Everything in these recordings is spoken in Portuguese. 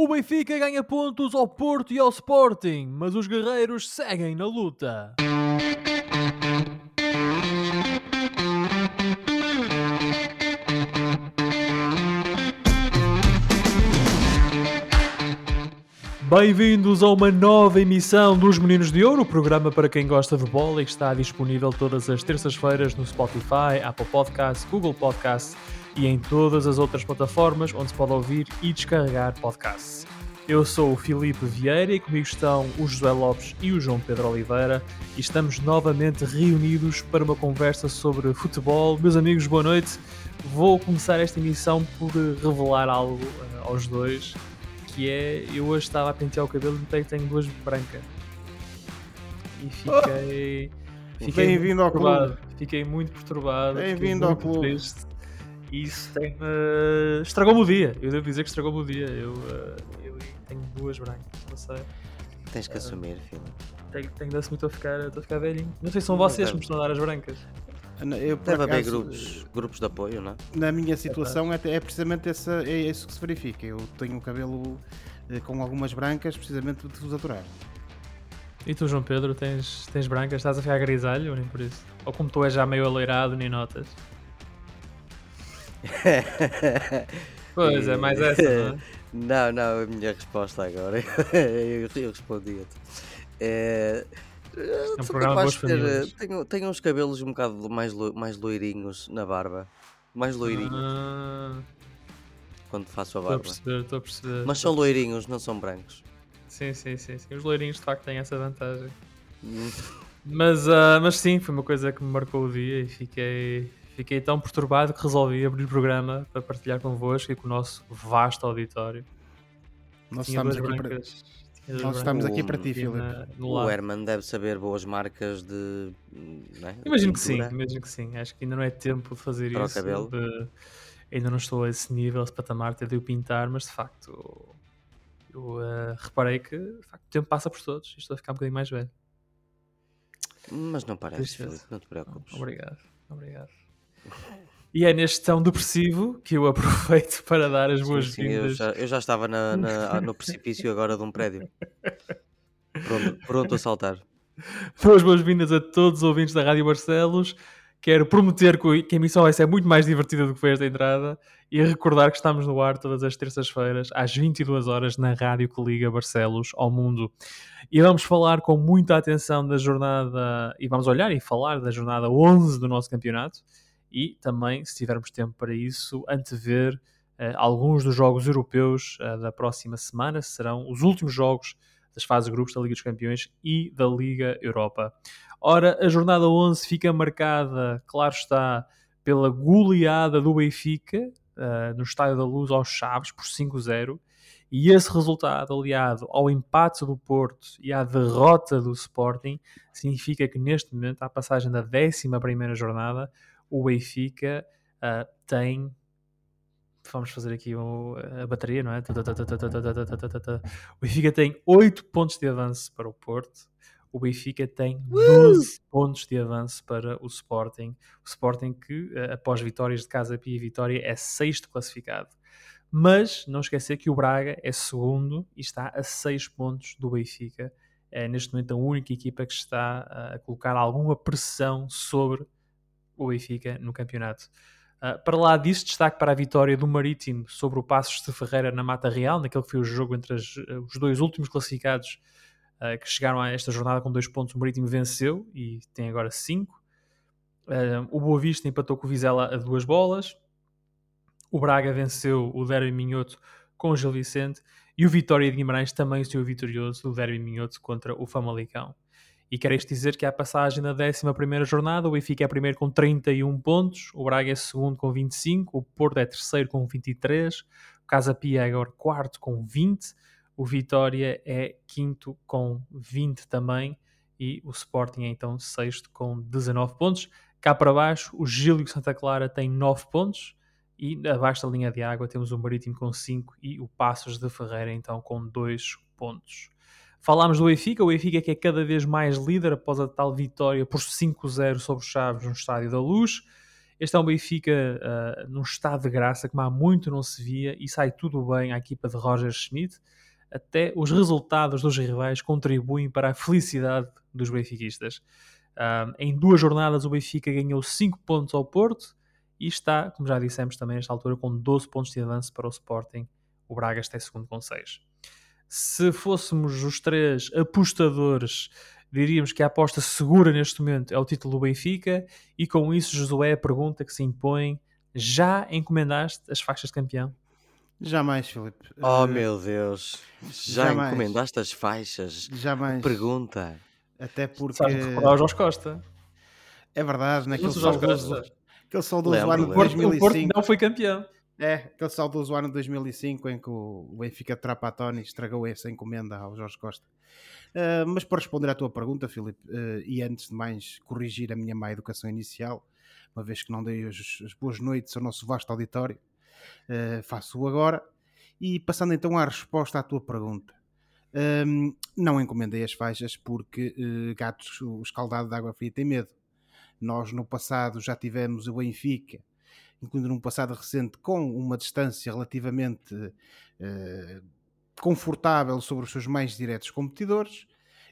O Benfica ganha pontos ao Porto e ao Sporting, mas os guerreiros seguem na luta. Bem-vindos a uma nova emissão dos Meninos de Ouro, programa para quem gosta de bola e que está disponível todas as terças-feiras no Spotify, Apple Podcasts, Google Podcasts e em todas as outras plataformas onde se pode ouvir e descarregar podcasts. Eu sou o Filipe Vieira e comigo estão o José Lopes e o João Pedro Oliveira e estamos novamente reunidos para uma conversa sobre futebol. Meus amigos, boa noite. Vou começar esta emissão por revelar algo uh, aos dois, que é, eu hoje estava a pentear o cabelo e notei que tenho duas brancas. E fiquei... Fiquei Bem-vindo ao clube. Fiquei muito perturbado. Bem-vindo ao clube. Triste. E isso tem, uh, estragou-me o dia. Eu devo dizer que estragou-me o dia. Eu, uh, eu tenho duas brancas, não sei. Tens que uh, assumir, filho. Tenho, tenho de assumir, estou a ficar, estou a ficar velhinho. Não sei se são vocês que me estão a dar as brancas. Eu, Deve haver grupos, grupos de apoio, não é? Na minha situação é, é precisamente essa, é isso que se verifica. Eu tenho o cabelo com algumas brancas, precisamente de vos aturar. E tu, João Pedro, tens, tens brancas? Estás a ficar grisalho ou nem por isso? Ou como tu és já meio aleirado, nem notas? Pois, é mais essa, não é? Não, não, a minha resposta agora. eu, eu respondi-te. É, é um programa de ter, tenho, tenho uns cabelos um bocado mais, mais loirinhos na barba. Mais loirinhos. Ah, quando faço a barba. Estou a perceber, estou a perceber. Mas são loirinhos, não são brancos. Sim, sim, sim. sim. Os loirinhos de facto têm essa vantagem. Hum. mas, uh, mas sim, foi uma coisa que me marcou o dia e fiquei, Fiquei tão perturbado que resolvi abrir o programa para partilhar convosco e com o nosso vasto auditório. Nós estamos aqui brancas, para... Nós estamos aqui para ti, Filipe. O Herman deve saber boas marcas de. É? Imagino que sim, imagino que sim. Acho que ainda não é tempo de fazer para isso. O cabelo. De... Ainda não estou a esse nível, esse patamar de o pintar, mas de facto eu uh, reparei que de facto, o tempo passa por todos e estou a ficar um bocadinho mais velho. Mas não parece, Filipe, não te preocupes. Obrigado, obrigado. E é neste tão depressivo que eu aproveito para dar as boas-vindas. Eu, eu, já estava na, na, no precipício agora de um prédio. Pronto, pronto a saltar. Dou as boas-vindas a todos os ouvintes da Rádio Barcelos. Quero prometer que a emissão vai ser muito mais divertida do que foi esta entrada e recordar que estamos no ar todas as terças-feiras às 22 horas na rádio que liga Barcelos ao mundo. E vamos falar com muita atenção da jornada e vamos olhar e falar da jornada 11 do nosso campeonato e também, se tivermos tempo para isso, antever uh, alguns dos jogos europeus uh, da próxima semana. Serão os últimos jogos das fases grupos da Liga dos Campeões e da Liga Europa. Ora, a jornada 11 fica marcada, claro está, pela goleada do Benfica uh, no Estádio da Luz aos Chaves por 5-0. E esse resultado, aliado ao empate do Porto e à derrota do Sporting, significa que neste momento, à passagem da 11 jornada, o Benfica uh, tem. Vamos fazer aqui a bateria, não é? O Benfica tem 8 pontos de avanço para o Porto. O Benfica tem 12 pontos de avanço para o Sporting. O Sporting que, após vitórias de Casa Pia e Vitória, é sexto classificado. Mas não esquecer que o Braga é segundo e está a 6 pontos do Benfica. É neste momento a única equipa que está a colocar alguma pressão sobre o Benfica no campeonato. Uh, para lá disso, destaque para a vitória do Marítimo sobre o Passos de Ferreira na Mata Real, naquele que foi o jogo entre as, os dois últimos classificados uh, que chegaram a esta jornada com dois pontos. O Marítimo venceu e tem agora cinco. Uh, o Boa Vista empatou com o Vizela a duas bolas. O Braga venceu o Derby Minhoto com o Gil Vicente. E o Vitória de Guimarães também saiu vitorioso do Derby Minhoto contra o Famalicão. E quero isto dizer que a passagem na 11 jornada, o Benfica é primeiro com 31 pontos, o Braga é segundo com 25, o Porto é terceiro com 23, o Casa Pia é agora quarto com 20, o Vitória é quinto com 20 também e o Sporting é então sexto com 19 pontos. Cá para baixo, o Gílio Santa Clara tem 9 pontos e abaixo da linha de água temos o Marítimo com 5 e o Passos de Ferreira então com 2 pontos. Falámos do Benfica, o Benfica que é cada vez mais líder após a tal vitória por 5-0 sobre o Chaves no Estádio da Luz. Este é um Benfica uh, num estado de graça como há muito não se via e sai tudo bem à equipa de Roger Schmidt. Até os resultados dos rivais contribuem para a felicidade dos benfiquistas. Uh, em duas jornadas, o Benfica ganhou 5 pontos ao Porto e está, como já dissemos também nesta altura, com 12 pontos de avanço para o Sporting. O Braga está em segundo com 6. Se fôssemos os três apostadores diríamos que a aposta segura neste momento é o título do Benfica e com isso Josué a pergunta que se impõe já encomendaste as faixas de campeão? Jamais, Filipe. Oh uh, meu Deus, já jamais. encomendaste as faixas? Jamais. Pergunta. Até porque. Sabes recordar o Jorge Costa. É verdade, naquele saudoso, aquele saudoso ano de 2005. O Porto não foi campeão. É, aquele saudoso ano de 2005 em que o Benfica Trapatoni estragou essa encomenda ao Jorge Costa. Uh, mas para responder à tua pergunta, Filipe, uh, e antes de mais corrigir a minha má educação inicial, uma vez que não dei as, as boas noites ao nosso vasto auditório, uh, faço-o agora. E passando então à resposta à tua pergunta. Um, não encomendei as faixas porque gatos, o escaldado de água fria tem medo. Nós no passado já tivemos o Benfica, incluindo num passado recente, com uma distância relativamente confortável sobre os seus mais diretos competidores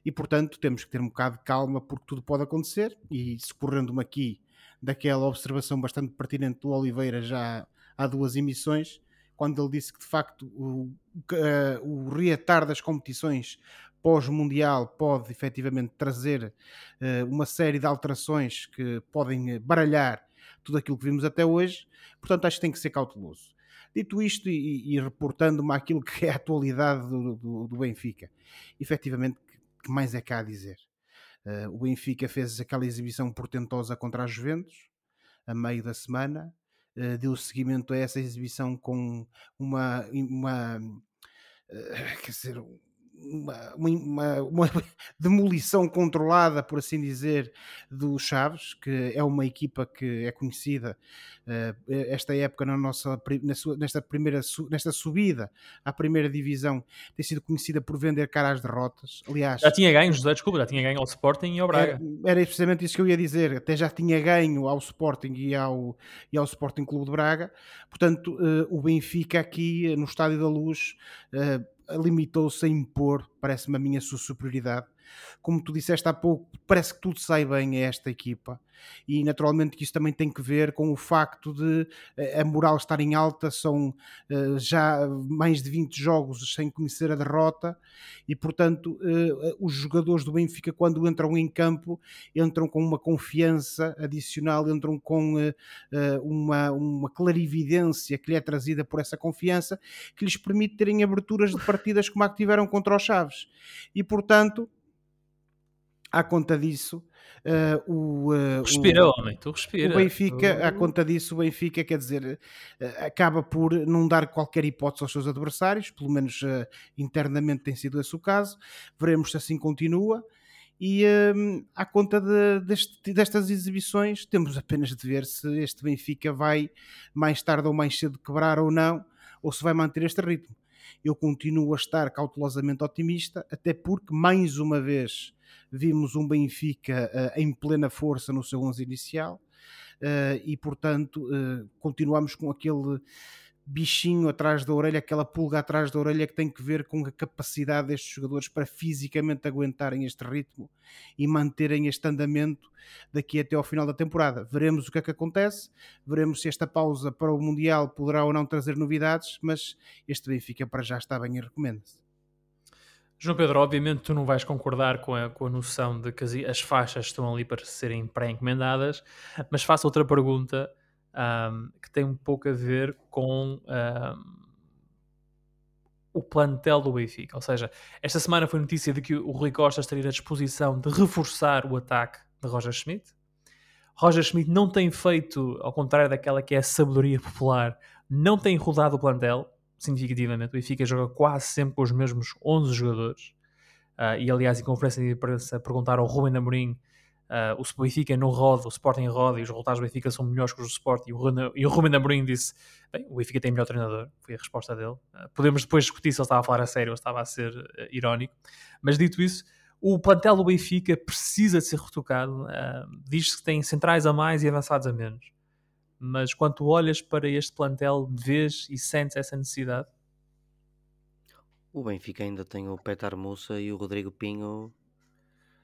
e, portanto, temos que ter um bocado de calma porque tudo pode acontecer. E socorrendo-me aqui daquela observação bastante pertinente do Oliveira já há duas emissões, quando ele disse que de facto o, uh, o reatar das competições pós-mundial pode efetivamente trazer uh, uma série de alterações que podem baralhar tudo aquilo que vimos até hoje. Portanto, acho que tem que ser cauteloso. Dito isto e, e reportando-me àquilo que é a atualidade do, do, do Benfica, efetivamente, que mais é cá a dizer? Uh, o Benfica fez aquela exibição portentosa contra a Juventus, a meio da semana, uh, deu seguimento a essa exibição com uma, uma uh, quer dizer, uma, uma, uma, demolição controlada, por assim dizer, do Chaves, que é uma equipa que é conhecida uh, esta época na nossa na sua, nesta primeira nesta subida à primeira divisão tem sido conhecida por vender cara às derrotas. Aliás, já tinha ganho, José, desculpa, já tinha ganho ao Sporting e ao Braga. Era, era precisamente isso que eu ia dizer, até já tinha ganho ao Sporting e ao, e ao Sporting Clube de Braga. Portanto, uh, o Benfica aqui no Estádio da Luz uh, limitou-se a impor, parece-me a minha superioridade. Como tu disseste há pouco, parece que tudo sai bem a esta equipa. E naturalmente que isso também tem que ver com o facto de eh, a moral estar em alta, são uh, já mais de 20 jogos sem conhecer a derrota. E portanto uh, os jogadores do Benfica quando entram em campo entram com uma confiança adicional, entram com uma, uma clarividência que lhe é trazida por essa confiança que lhes permite terem aberturas de partidas como a que tiveram contra os Chaves. E portanto à conta disso, uh, o, uh, respira, o, homem, tu respira. O Benfica, à conta disso, o Benfica, quer dizer, uh, acaba por não dar qualquer hipótese aos seus adversários, pelo menos internamente tem sido esse o caso. Veremos se assim continua. E um, à conta de, deste, destas exibições, temos apenas de ver se este Benfica vai mais tarde ou mais cedo quebrar ou não, ou se vai manter este ritmo. Eu continuo a estar cautelosamente otimista, até porque, mais uma vez, vimos um Benfica uh, em plena força no seu 11 inicial uh, e, portanto, uh, continuamos com aquele bichinho atrás da orelha, aquela pulga atrás da orelha que tem que ver com a capacidade destes jogadores para fisicamente aguentarem este ritmo e manterem este andamento daqui até ao final da temporada. Veremos o que é que acontece, veremos se esta pausa para o Mundial poderá ou não trazer novidades, mas este Benfica para já está bem e recomenda-se. João Pedro, obviamente tu não vais concordar com a, com a noção de que as, as faixas estão ali para serem pré-encomendadas, mas faço outra pergunta um, que tem um pouco a ver com um, o plantel do Benfica. Ou seja, esta semana foi notícia de que o Rui Costa estaria à disposição de reforçar o ataque de Roger Schmidt. Roger Schmidt não tem feito, ao contrário daquela que é a sabedoria popular, não tem rodado o plantel significativamente. O Benfica joga quase sempre com os mesmos 11 jogadores. Uh, e aliás, em conferência de imprensa, perguntaram ao Rubem Amorim uh, o Benfica não roda, o Sporting roda e os resultados do Benfica são melhores que os do Sporting. E o, Rubem, e o Rubem Amorim disse: Bem, o Benfica tem melhor treinador. Foi a resposta dele. Uh, podemos depois discutir se ele estava a falar a sério ou estava a ser irónico. Mas dito isso, o plantel do Benfica precisa de ser retocado. Diz-se que tem centrais a mais e avançados a menos. Mas quando tu olhas para este plantel, vês e sentes essa necessidade? O Benfica ainda tem o Petar Musa e o Rodrigo Pinho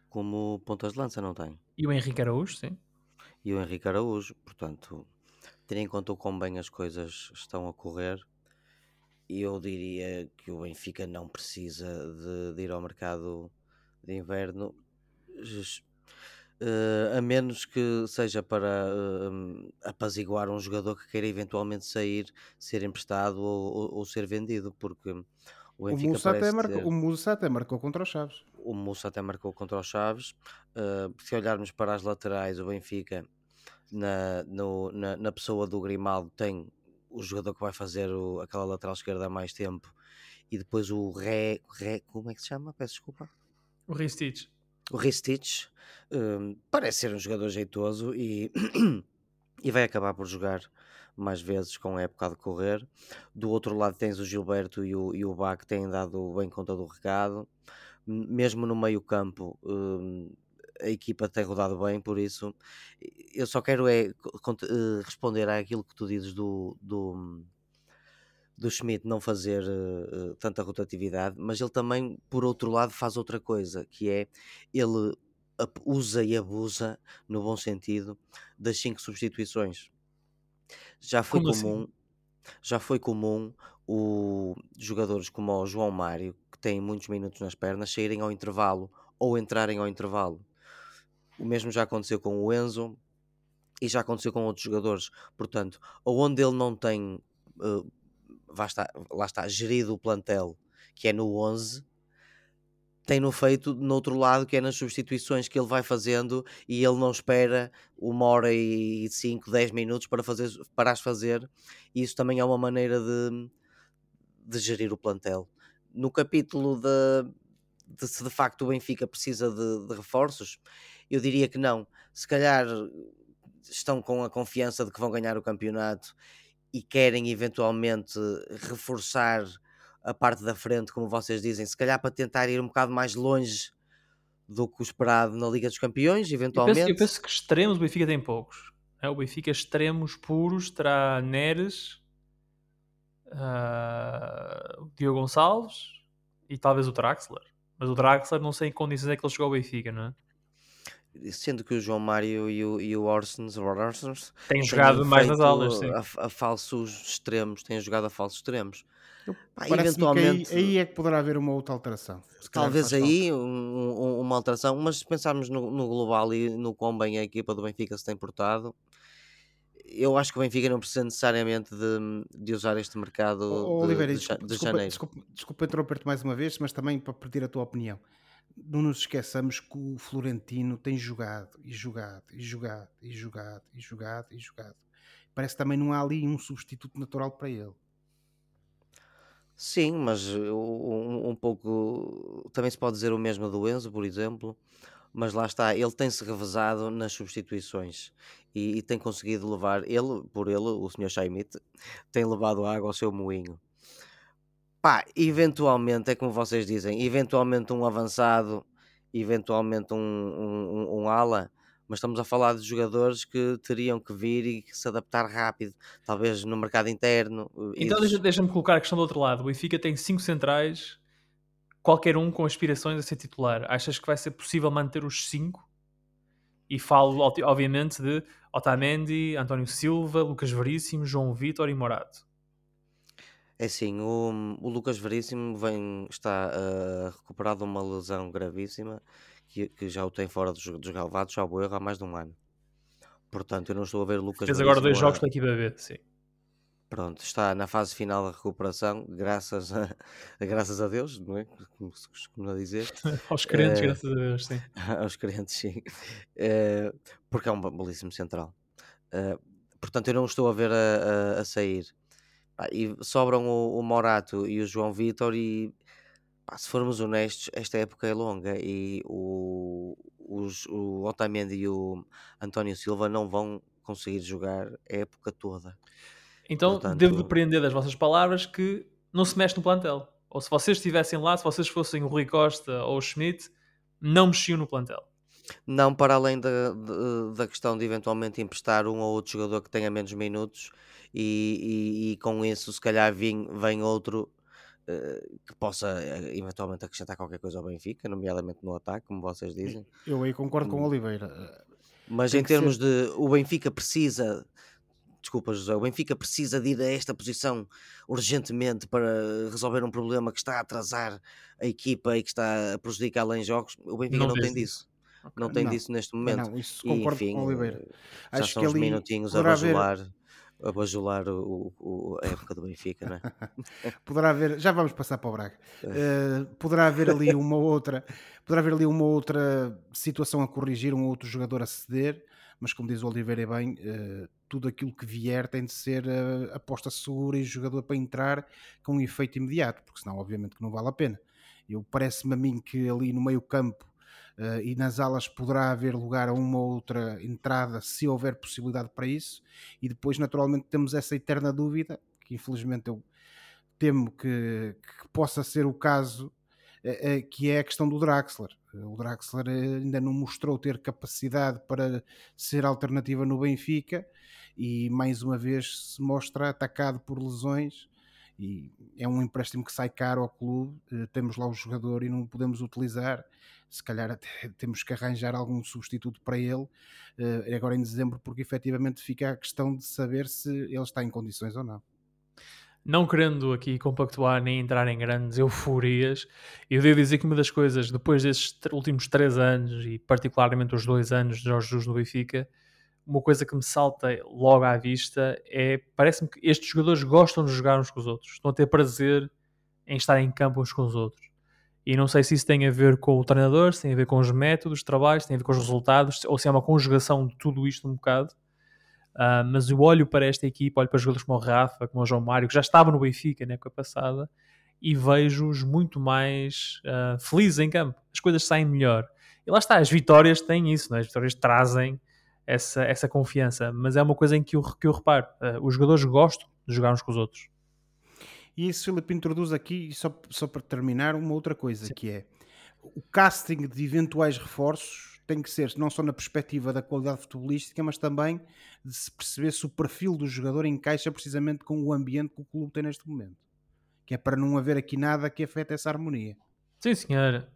como pontas de lança, não tem? E o Henrique Araújo, sim. E o Henrique Araújo, portanto, tendo em conta o quão bem as coisas estão a correr, eu diria que o Benfica não precisa de, de ir ao mercado de inverno, uh, a menos que seja para uh, apaziguar um jogador que queira eventualmente sair, ser emprestado ou, ou, ou ser vendido, porque o, o Musa, até marcou, ter... o Musa até marcou contra os Chaves. O Musa até marcou contra os Chaves. Uh, se olharmos para as laterais, o Benfica, na, no, na, na pessoa do Grimaldo, tem o jogador que vai fazer o, aquela lateral esquerda há mais tempo e depois o Ré, Ré como é que se chama? Peço desculpa. O Ristich. O Ristich um, parece ser um jogador jeitoso e, e vai acabar por jogar mais vezes com a época de correr. Do outro lado tens o Gilberto e o, e o Bach têm dado bem conta do recado. Mesmo no meio campo, um, a equipa tem rodado bem, por isso eu só quero é eh, responder àquilo que tu dizes do, do, do Schmidt não fazer uh, tanta rotatividade, mas ele também, por outro lado, faz outra coisa, que é ele usa e abusa, no bom sentido, das cinco substituições. Já foi como comum, assim? já foi comum o jogadores como o João Mário, que têm muitos minutos nas pernas, saírem ao intervalo ou entrarem ao intervalo. O mesmo já aconteceu com o Enzo e já aconteceu com outros jogadores. Portanto, onde ele não tem, uh, está, lá está, gerido o plantel, que é no 11, tem-no feito no outro lado, que é nas substituições que ele vai fazendo e ele não espera uma hora e cinco, dez minutos para, fazer, para as fazer. E isso também é uma maneira de, de gerir o plantel. No capítulo de, de se de facto o Benfica precisa de, de reforços, eu diria que não. Se calhar estão com a confiança de que vão ganhar o campeonato e querem eventualmente reforçar a parte da frente, como vocês dizem, se calhar para tentar ir um bocado mais longe do que o esperado na Liga dos Campeões, eventualmente. Eu penso, eu penso que extremos o Benfica tem poucos. É, o Benfica extremos puros terá Neres, uh, Diogo Gonçalves e talvez o Draxler. Mas o Draxler não sei em condições é que ele chegou ao Benfica, não é? Sendo que o João Mário e o, e o Orsons, Orsons têm jogado mais nas aulas, sim. A, a, falsos extremos, têm jogado a falsos extremos. Pá, eventualmente, aí, aí, é que poderá haver uma outra alteração. Talvez aí um, um, uma alteração, mas se pensarmos no, no, global e no quão bem a equipa do Benfica se tem portado, eu acho que o Benfica não precisa necessariamente de, de usar este mercado oh, de, Oliveira, de, desculpa, de janeiro. Desculpa, desculpa interromper-te mais uma vez, mas também para pedir a tua opinião não nos esqueçamos que o Florentino tem jogado e jogado e jogado e jogado e jogado e jogado. Parece que também não há ali um substituto natural para ele. Sim, mas um, um pouco também se pode dizer o mesmo do Enzo, por exemplo. Mas lá está, ele tem-se revezado nas substituições e, e, tem conseguido levar, ele, por ele, o Sr. Chaimite, tem levado água ao seu moinho. Pá, eventualmente, é como vocês dizem, eventualmente um avançado, eventualmente um, um, um ala, mas estamos a falar de jogadores que teriam que vir e que se adaptar rápido, talvez no mercado interno. Eh, então deixa-me deixa colocar a questão do outro lado. O Benfica tem cinco centrais, qualquer um com aspirações a ser titular. Achas que vai ser possível manter os cinco? E falo, obviamente, de Otamendi, António Silva, Lucas Veríssimo, João Vitor e Morato. É assim, o, o Lucas Veríssimo vem, está a recuperar de uma lesão gravíssima que, que já o tem fora dos, dos galvados, já erro há mais de um ano. Portanto, eu não estou a ver o Lucas Fez agora dois jogos a... pela equipa B, sim. Pronto, está na fase final da recuperação, graças a, graças a Deus, não é? Como se costuma dizer. aos crentes, uh, graças a Deus, sim. aos crentes, sim. Uh, porque é um belíssimo central. Uh, portanto, eu não estou a ver a, a, a sair. Pá, e sobram o, o, Morato e o João Vitor e pá, se formos honestos, esta época é longa e o, os, o Otamendi e o António Silva não vão conseguir jogar a época toda. Então Portanto... devo depreender das vossas palavras que não se mexe no plantel. Ou se vocês estivessem lá, se vocês fossem o Rui Costa ou o Schmidt, não mexiam no plantel. Não, para além da, da questão de eventualmente emprestar um ou outro jogador que tenha menos minutos e, e, e com isso se calhar vem, vem outro uh, que possa uh, eventualmente acrescentar qualquer coisa ao Benfica, nomeadamente no ataque, como vocês dizem. Eu aí concordo com o hum. Oliveira. Mas Tem em termos ser... de o Benfica precisa desculpa José, o Benfica precisa de ir a esta posição urgentemente para resolver um problema que está a atrasar a equipa e que está a prejudicá-la em jogos. O Benfica não, não tem disso. Okay. Não tem não. disso neste momento. Não, isso concordo e, enfim, com o Oliveira. Já Acho são que uns minutinhos a bajular. Haver a bajular o, o, a época do Benfica, não é? poderá haver, já vamos passar para o Braga. Uh, poderá haver ali uma outra, poderá haver ali uma outra situação a corrigir, um outro jogador a ceder, mas como diz o Oliveira bem, uh, tudo aquilo que vier tem de ser uh, aposta segura e jogador para entrar com um efeito imediato, porque senão obviamente que não vale a pena. Eu parece-me a mim que ali no meio campo uh, e nas alas poderá haver lugar a uma ou outra entrada se houver possibilidade para isso. E depois naturalmente temos essa eterna dúvida que infelizmente eu temo que, que possa ser o caso uh, que é a questão do Draxler. O Draxler ainda não mostrou ter capacidade para ser alternativa no Benfica e mais uma vez se mostra atacado por lesões e é um empréstimo que sai caro ao clube, temos lá o jogador e não podemos utilizar se calhar até temos que arranjar algum substituto para ele uh, agora em dezembro, porque efetivamente fica a questão de saber se ele está em condições ou não. Não querendo aqui compactuar nem entrar em grandes euforias, eu devo dizer que uma das coisas, depois desses últimos três anos e particularmente os dois anos de Jorge Jesus no Benfica, uma coisa que me salta logo à vista é parece-me que estes jogadores gostam de jogar uns com os outros, estão a ter prazer em estar em campo uns com os outros. E não sei se isso tem a ver com o treinador, se tem a ver com os métodos de trabalho, se tem a ver com os resultados, ou se é uma conjugação de tudo isto um bocado. Uh, mas eu olho para esta equipa, olho para jogadores como o Rafa, como o João Mário, que já estavam no Benfica na época passada, e vejo-os muito mais uh, felizes em campo. As coisas saem melhor. E lá está, as vitórias têm isso, não é? as vitórias trazem essa, essa confiança, mas é uma coisa em que eu, que eu reparo. Uh, os jogadores gostam de jogar uns com os outros. E isso, Filipe, introduz aqui, só, só para terminar, uma outra coisa, Sim. que é o casting de eventuais reforços tem que ser não só na perspectiva da qualidade futebolística, mas também de se perceber se o perfil do jogador encaixa precisamente com o ambiente que o clube tem neste momento. Que é para não haver aqui nada que afete essa harmonia. Sim, senhora.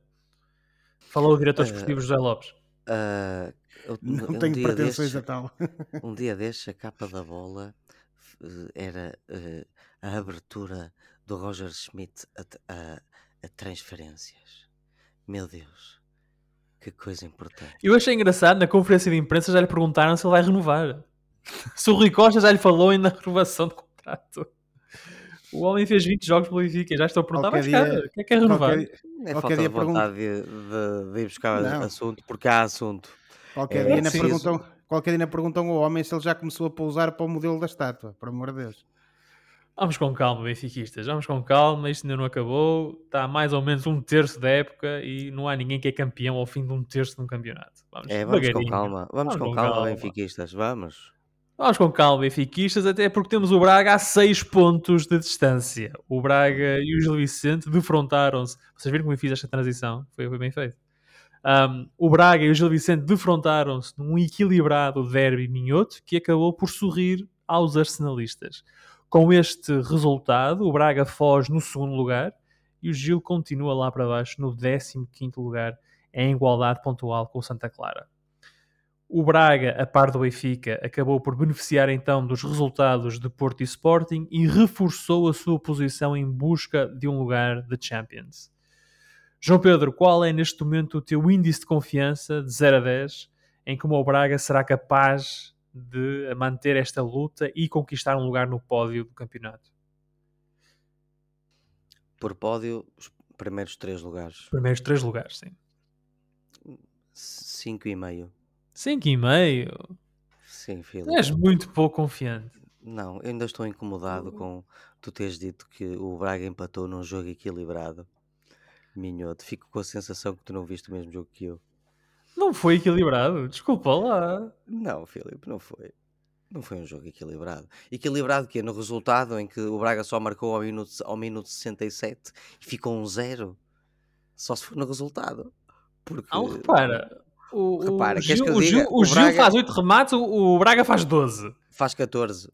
Falou o diretor esportivo uh, José Lopes. Uh, eu, não um tenho pretensões a tal. um dia destes, a capa da bola era uh, a abertura do Roger Schmidt a, a, a transferências. Meu Deus, que coisa importante. Eu achei engraçado, na conferência de imprensa já lhe perguntaram se ele vai renovar. se o Rui Costa já lhe falou na renovação de contrato. O homem fez 20 jogos pelo Benfica, já estou a perguntar, mas cara, o que é que é renovar? Qualquer, é falta de vontade de, de, de, ir buscar Não. assunto, porque há assunto. Qualquer, é, dia ainda perguntam, qualquer dia perguntam ao homem se ele já começou a pousar para o modelo da estátua, por amor de Deus. Vamos com calma, benfiquistas. Vamos com calma. Isto ainda não acabou. Está mais ou menos um terço da época e não há ninguém que é campeão ao fim de um terço de um campeonato. Vamos, é, vamos com calma. Vamos, vamos com, com calma, calma, benfiquistas. Vamos. Vamos com calma, benfiquistas, até porque temos o Braga a 6 pontos de distância. O Braga e o Gil Vicente defrontaram-se. Vocês viram como eu fiz esta transição? Foi, foi bem feito. Um, o Braga e o Gil Vicente defrontaram-se num equilibrado derby minhoto que acabou por sorrir aos arsenalistas. Com este resultado, o Braga foge no segundo lugar e o Gil continua lá para baixo no 15 lugar em igualdade pontual com o Santa Clara. O Braga, a par do Benfica, acabou por beneficiar então dos resultados de Porto e Sporting e reforçou a sua posição em busca de um lugar de Champions. João Pedro, qual é neste momento o teu índice de confiança de 0 a 10 em como o Braga será capaz de manter esta luta e conquistar um lugar no pódio do campeonato? Por pódio, os primeiros três lugares. Primeiros três lugares, sim. Cinco e meio. Cinco e meio? Sim, filho. És muito pouco confiante. Não, eu ainda estou incomodado com tu teres dito que o Braga empatou num jogo equilibrado. Minhoto, fico com a sensação que tu não viste o mesmo jogo que eu. Não foi equilibrado, desculpa lá. Não, Filipe, não foi. Não foi um jogo equilibrado. Equilibrado que é no resultado em que o Braga só marcou ao minuto, ao minuto 67 e ficou um zero. Só se for no resultado. Porque... Não, repara. O, Repara, o, Gil, o, Gil, o, Gil Braga... faz 8 remates, o, o Braga faz 12. Faz 14.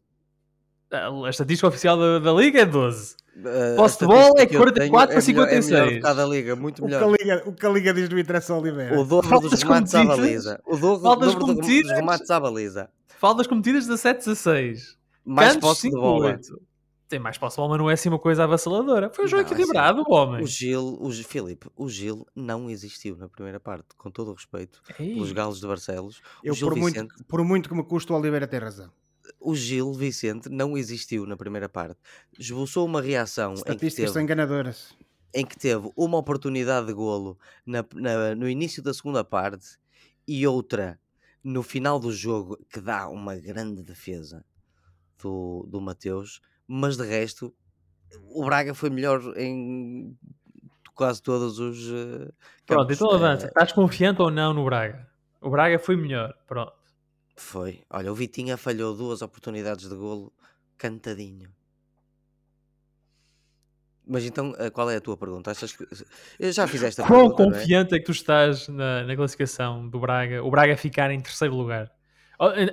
A, a estatística oficial da, da Liga é 12. Uh, Posse de bola é 44 para 56. É melhor, cada liga, muito melhor. O que a liga, o que a liga diz não interessa ao Oliveira. O dobro Faltas dos remates à baliza. O dobro, o dobro dos remates à baliza. Faltas cometidas 17, 16. Mais Cantos, posse de bola. 8. Tem mais posse de bola, mas não é assim uma coisa avassaladora. Foi um jogo não, é equilibrado, assim, o homem. O Gil, o Filipe, o Gil não existiu na primeira parte, com todo o respeito Ei. pelos galos de Barcelos. Eu, por, Vicente, muito, por muito que me custa, o Oliveira ter razão o Gil Vicente não existiu na primeira parte. Esboçou uma reação em que, teve, enganadoras. em que teve uma oportunidade de golo na, na, no início da segunda parte e outra no final do jogo que dá uma grande defesa do, do Mateus, mas de resto o Braga foi melhor em quase todos os. Uh, Pronto, então avança. Uh, Estás confiante ou não no Braga? O Braga foi melhor, pronto. Foi. Olha, o Vitinha falhou duas oportunidades de golo cantadinho. Mas então, eh, qual é a tua pergunta? Achas que... Eu já fizeste a Quão pergunta, é? confiante é? é? que tu estás na, na, classificação do Braga? O Braga ficar em terceiro lugar.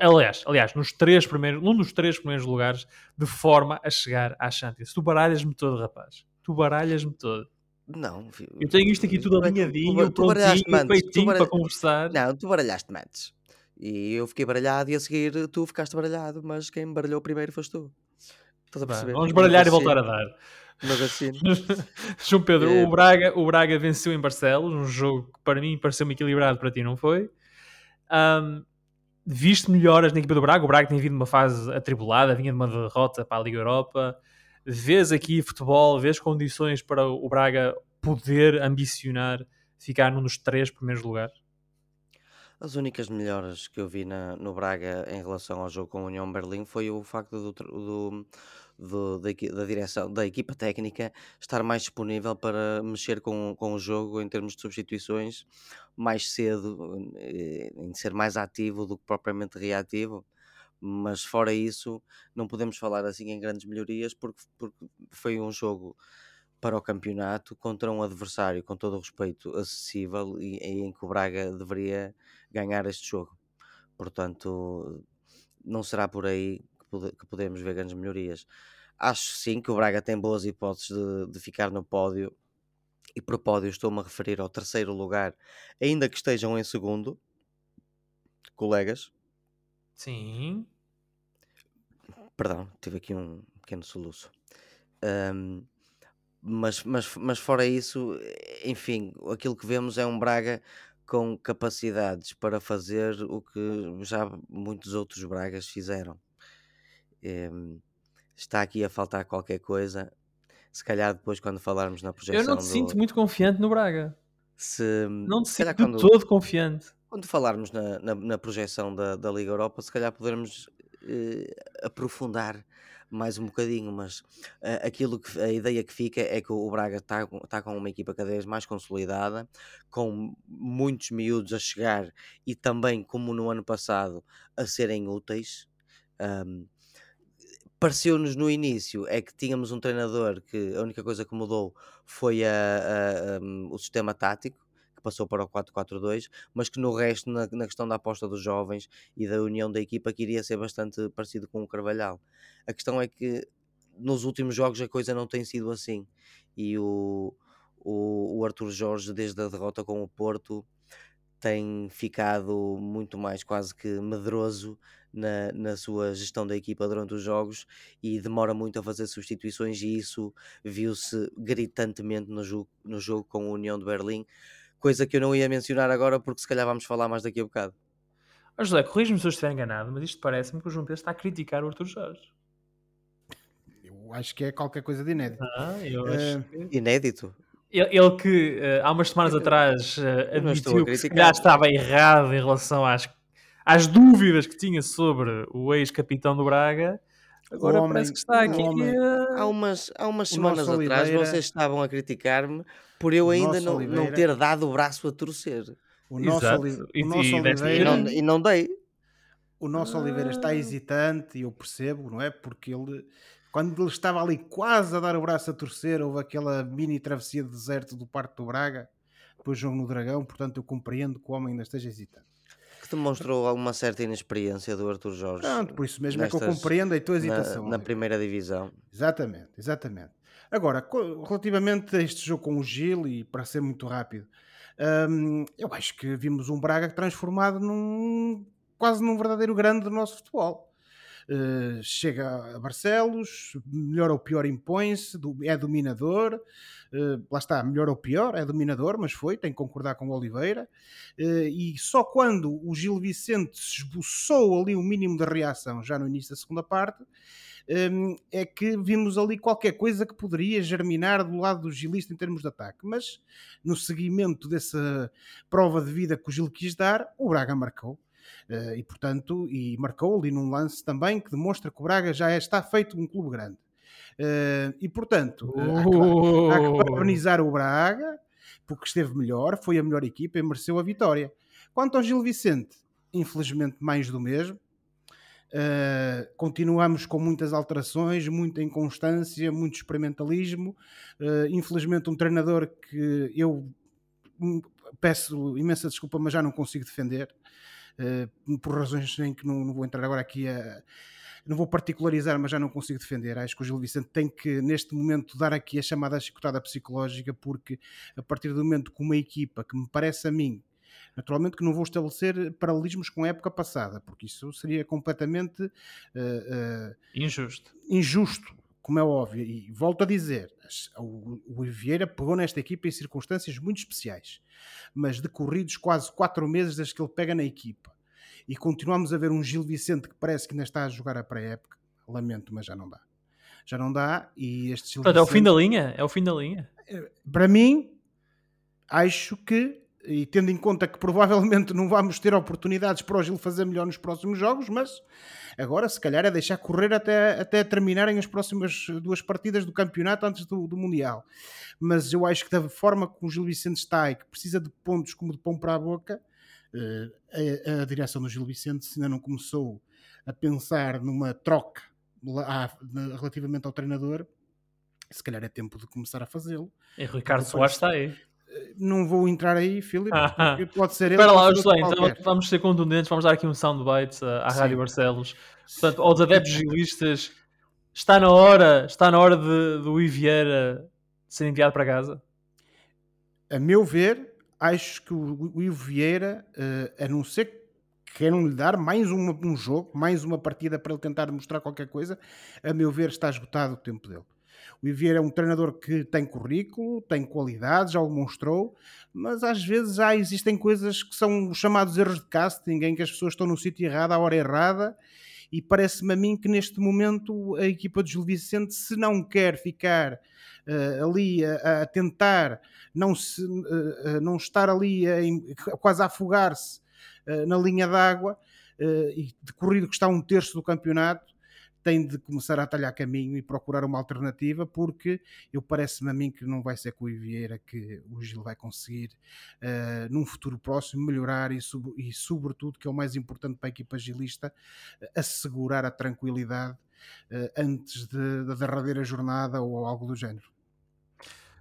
Aliás, aliás, nos três primeiros, num dos três primeiros lugares, de forma a chegar à Champions. Tu baralhas-me todo, rapaz. Tu baralhas-me todo. Não, eu tenho isto aqui tudo alinhadinho, tu, tu, prontinho, peitinho para conversar. Não, tu baralhaste antes. E eu fiquei baralhado e a seguir tu ficaste baralhado, mas quem me baralhou primeiro foste tu. Estás a perceber? Vamos baralhar e voltar a dar. Mas assim. João Pedro, é... o, Braga, o Braga venceu em Barcelos, um jogo que para mim pareceu-me equilibrado, para ti não foi. Um, viste melhoras na equipa do Braga? O Braga tem vindo uma fase atribulada, vinha de uma derrota para a Liga Europa. Vês aqui futebol, vês condições para o Braga poder ambicionar ficar num dos três primeiros lugares? As únicas melhoras que eu vi na, no Braga em relação ao jogo com a União Berlim foi o facto do, do, do- da, da direção, da equipa técnica estar mais disponível para mexer com, com o jogo em termos de substituições mais cedo, eh, em ser mais ativo do que propriamente reativo. Mas fora isso, não podemos falar assim em grandes melhorias porque, porque foi um jogo para o campeonato contra um adversário, com todo o respeito, acessível e, e em que o Braga deveria ganhar este jogo. Portanto, não será por aí que, pode, que podemos ver grandes melhorias. Acho sim que o Braga tem boas hipóteses de, de ficar no pódio. E por pódio estou-me a referir ao terceiro lugar, ainda que estejam em segundo, colegas. Sim. Perdão, tive aqui um pequeno soluço. Um, mas, mas, mas fora isso, enfim, aquilo que vemos é um Braga com capacidades para fazer o que já muitos outros Bragas fizeram. Ehm, está aqui a faltar qualquer coisa. Se calhar depois, quando falarmos na projeção. Eu não te do... sinto muito confiante no Braga. Se, não te sinto quando, todo confiante. Quando falarmos na, na, na projeção da, da Liga Europa, se calhar podermos eh, aprofundar mais um bocadinho, mas uh, aquilo que a ideia que fica é que o Braga está tá com uma equipa cada vez mais consolidada, com muitos miúdos a chegar e também, como no ano passado, a serem úteis. Um, pareceu-nos no início é que tínhamos um treinador que a única coisa que mudou foi a, a, a, o sistema tático que passou para o 4-4-2, mas que no resto, na, na, questão da aposta dos jovens e da união da equipa, que iria ser bastante parecido com o Carvalhal. A questão é que nos últimos jogos a coisa não tem sido assim. E o, o, o Arthur Jorge, desde a derrota com o Porto, tem ficado muito mais quase que medroso na, na sua gestão da equipa durante os jogos e demora muito a fazer substituições e isso viu-se gritantemente no jogo, no jogo com a União de Berlim coisa que eu não ia mencionar agora porque se calhar vamos falar mais daqui a bocado. Oh, José, corrija-me se eu estiver enganado, mas isto parece-me que o João Pedro está a criticar o Arthur Jorge. Eu acho que é qualquer coisa de inédito. Ah, eu uh, acho que... Inédito? Ele, ele que uh, há umas semanas atrás uh, admitiu que já estava errado em relação às, às dúvidas que tinha sobre o ex-capitão do Braga. Agora homem, parece que está aqui. Há umas, há umas semanas atrás Oliveira... vocês estavam a criticar-me por eu ainda não, não ter dado o braço a torcer. O nosso, Oli... o nosso e, Oliveira... E não, e não dei. O nosso ah. Oliveira está hesitante e eu percebo, não é? Porque ele, quando ele estava ali quase a dar o braço a torcer, houve aquela mini travessia de deserto do Parque do Braga. depois jogo no Dragão, portanto eu compreendo que o homem ainda esteja hesitante. Que demonstrou alguma certa inexperiência do Arthur Jorge. Pronto, por isso mesmo nestas, é que eu compreendo a tua hesitação. Na, na primeira divisão. Exatamente, exatamente. Agora, relativamente a este jogo com o Gil, e para ser muito rápido, hum, eu acho que vimos um Braga transformado num quase num verdadeiro grande do nosso futebol. Uh, chega a Barcelos, melhor ou pior impõe-se, é dominador, uh, lá está, melhor ou pior, é dominador, mas foi, tem que concordar com o Oliveira, uh, e só quando o Gil Vicente esboçou ali o mínimo de reação, já no início da segunda parte, é que vimos ali qualquer coisa que poderia germinar do lado do Gilista em termos de ataque. Mas no seguimento dessa prova de vida que o Gil quis dar, o Braga marcou. Uh, e portanto, e marcou ali num lance também que demonstra que o Braga já é, está feito um clube grande. Uh, e portanto, uh, há, que, há que oh! parabenizar o Braga porque esteve melhor, foi a melhor equipa e mereceu a vitória. Quanto ao Gil Vicente, infelizmente mais do mesmo. Uh, continuamos com muitas alterações, muita inconstância, muito experimentalismo. Uh, infelizmente, um treinador que eu peço imensa desculpa, mas já não consigo defender, uh, por razões em que não, não, vou entrar agora aqui a. Não vou particularizar, mas já não consigo defender. Acho que o Gil Vicente tem que, neste momento, dar aqui a chamada chicotada psicológica, porque a partir do momento que uma equipa que me parece a mim Naturalmente que não vou estabelecer paralelismos com a época passada, porque isso seria completamente uh, uh, injusto. Injusto, como é óbvio. E volto a dizer, o, o Vieira pegou nesta equipa em circunstâncias muito especiais, mas decorridos quase quatro meses desde que ele pega na equipa. E continuamos a ver um Gil Vicente que parece que ainda está a jogar a pré-época. Lamento, mas já não dá. Já não dá. E este Gil Vicente, é o fim da linha. É o fim da linha. Eh, para mim, acho que e tendo em conta que provavelmente não vamos ter oportunidades para o Gil fazer melhor nos próximos jogos, mas agora se calhar é deixar correr até, até terminarem as próximas duas partidas do campeonato antes do, do Mundial. Mas eu acho que da forma que o Gil Vicente está e que precisa de pontos como de pão para a boca, eh, a, a direção do Gil Vicente ainda não começou a pensar numa troca relativamente ao treinador, se calhar é tempo de começar a fazê-lo. E Ricardo Soares está aí não vou entrar aí, Filipe, pode ser ele. Espera lá, José, então vamos ser contundentes, vamos dar aqui um soundbite à, à Rádio Barcelos. Portanto, aos adeptos gilistas, está na hora, está na hora de, do Ivieira ser enviado para casa? A meu ver, acho que o, o Ivo Vieira, uh, a não ser que queiram lhe dar mais uma, um jogo, mais uma partida para ele tentar mostrar qualquer coisa, a meu ver está esgotado o tempo dele. O Ivier é um treinador que tem currículo, tem qualidade, já o demonstrou, mas às vezes já existem coisas que são os chamados erros de casting, em que as pessoas estão no sítio errado, à hora errada, e parece-me a mim que neste momento a equipa de Gil Vicente, se não quer ficar uh, ali a, a, tentar não, se, uh, não estar ali a, quase a afogar-se uh, na linha d'água, e decorrido que está um terço do campeonato, tem de começar a talhar caminho e procurar uma alternativa, porque eu parece-me a mim que não vai ser com o Vieira que o Gil vai conseguir, uh, num futuro próximo, melhorar e, sub, e, sobretudo, que é o mais importante para a equipa gilista, assegurar a tranquilidade uh, antes de, da derradeira jornada ou algo do género.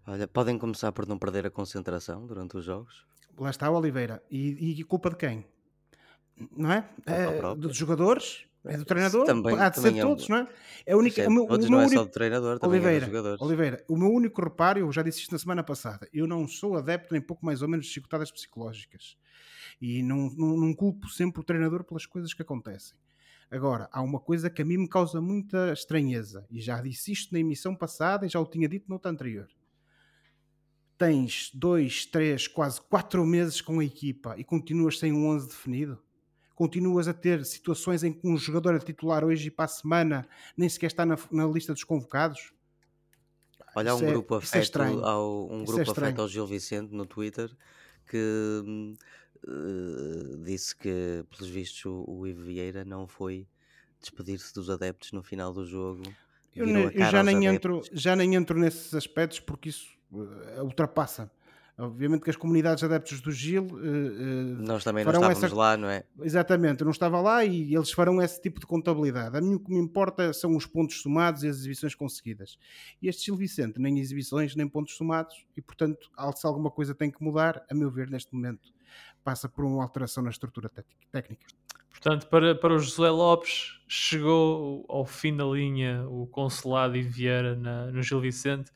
Olha, podem começar por não perder a concentração durante os jogos? Lá está o Oliveira. E, e culpa de quem? Não é? é dos jogadores? É do treinador? Também, Há de ser de é todos, não é? É, única, o meu, o meu não único... é só do treinador, também Oliveira, é dos jogadores. Oliveira, o meu único reparo, eu já disse isto na semana passada, eu não sou adepto nem pouco mais ou menos de chicotadas psicológicas. E não, não, não culpo sempre o treinador pelas coisas que acontecem. Agora, há uma coisa que a mim me causa muita estranheza, e já disse isto na emissão passada e já o tinha dito no outra anterior. Tens dois, três, quase quatro meses com a equipa e continuas sem um 11 definido? Continuas a ter situações em que um jogador é titular hoje e para a semana nem sequer está na, na lista dos convocados? Olha, há um grupo, é, afeto, é ao, um grupo é afeto ao Gil Vicente no Twitter que uh, disse que, pelos vistos, o, o Ivo Vieira não foi despedir-se dos adeptos no final do jogo. Eu, eu já, nem entro, já nem entro nesses aspectos porque isso uh, ultrapassa Obviamente que as comunidades adeptos do Gil. Uh, Nós também não estávamos essa... lá, não é? Exatamente, eu não estava lá e eles farão esse tipo de contabilidade. A mim o que me importa são os pontos somados e as exibições conseguidas. E este Gil Vicente, nem exibições nem pontos somados, e portanto, se alguma coisa tem que mudar, a meu ver, neste momento, passa por uma alteração na estrutura técnica. Portanto, para, para o José Lopes, chegou ao fim da linha o Consulado e Vieira na, no Gil Vicente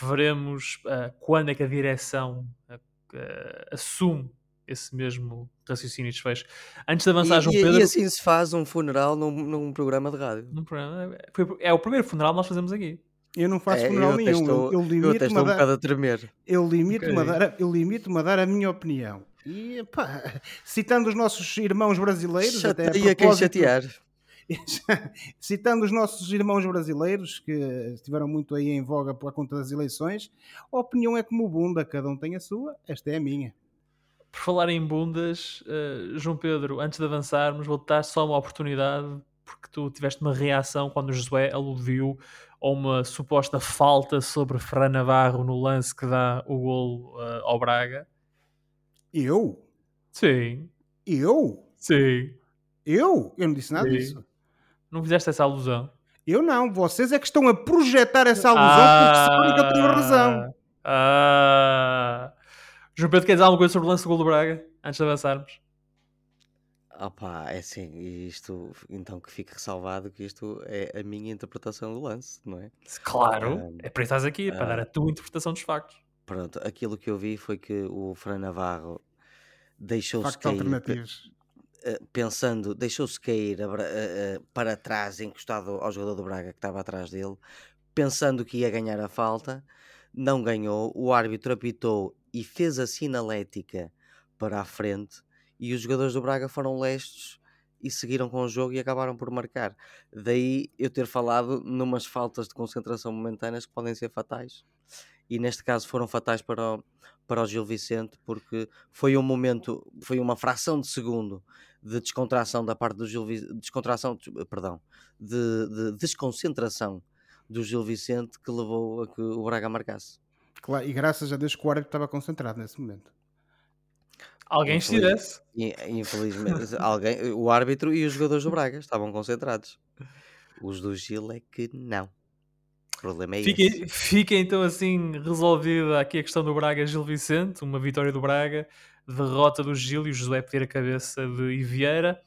veremos uh, quando é que a direção uh, assume esse mesmo raciocínio e desfecho. Antes de avançar, e, João Pedro... E assim se faz um funeral num, num programa de rádio. Num programa, foi, é o primeiro funeral que nós fazemos aqui. Eu não faço é, funeral eu nenhum. Estou, eu, eu limito-me a, um dar, a tremer. Eu limito-me okay. a, dar, eu limito a dar a minha opinião. E, pá, citando os nossos irmãos brasileiros, Chateia até a propósito, quem chatear. citando os nossos irmãos brasileiros que estiveram muito aí em voga por conta das eleições, a opinião é como bunda, cada um tem a sua, esta é a minha. Por falar em bundas, uh, João Pedro, antes de avançarmos, vou-te dar só uma oportunidade, porque tu tiveste uma reação quando o Josué aludiu a uma suposta falta sobre Fran Navarro no lance que dá o gol uh, ao Braga. Eu? Sim. Eu? Sim. Eu? Eu não disse nada Sim. disso. Não fizeste essa alusão? Eu não, vocês é que estão a projetar essa alusão ah, porque sabem que eu tenho razão. Ah. João Pedro, quer dizer alguma coisa sobre o lance do gol do Braga antes de avançarmos? Opa, é assim, isto, então que fique ressalvado que isto é a minha interpretação do lance, não é? Claro, um, é para estás aqui, para dar a tua interpretação dos factos. Pronto, aquilo que eu vi foi que o Fran Navarro deixou-se cair. Alternativos. Eh, pensando, deixou-se cair uh, uh, para trás, encostado ao jogador do Braga que estava atrás dele, pensando que ia ganhar a falta, não ganhou. O árbitro apitou e fez a sinalética para a frente, e os jogadores do Braga foram lestos e seguiram com o jogo e acabaram por marcar. Daí eu ter falado numas faltas de concentração momentâneas que podem ser fatais. E neste caso foram fatais para o, para o Gil Vicente, porque foi um momento, foi uma fração de segundo de descontração da parte do Gil Vicente, descontração, perdão, de, de, desconcentração do Gil Vicente que levou a que o Braga marcasse. Claro, e graças a Deus que o árbitro estava concentrado nesse momento. Alguém estivesse. Infelizmente, alguém, o árbitro e os jogadores do Braga estavam concentrados. Os do Gil é que não. O problema é fica, esse. Fica então assim resolvida aqui a questão do Braga-Gil Vicente, uma vitória do Braga derrota do Gil e o José pedir a cabeça de Iviera.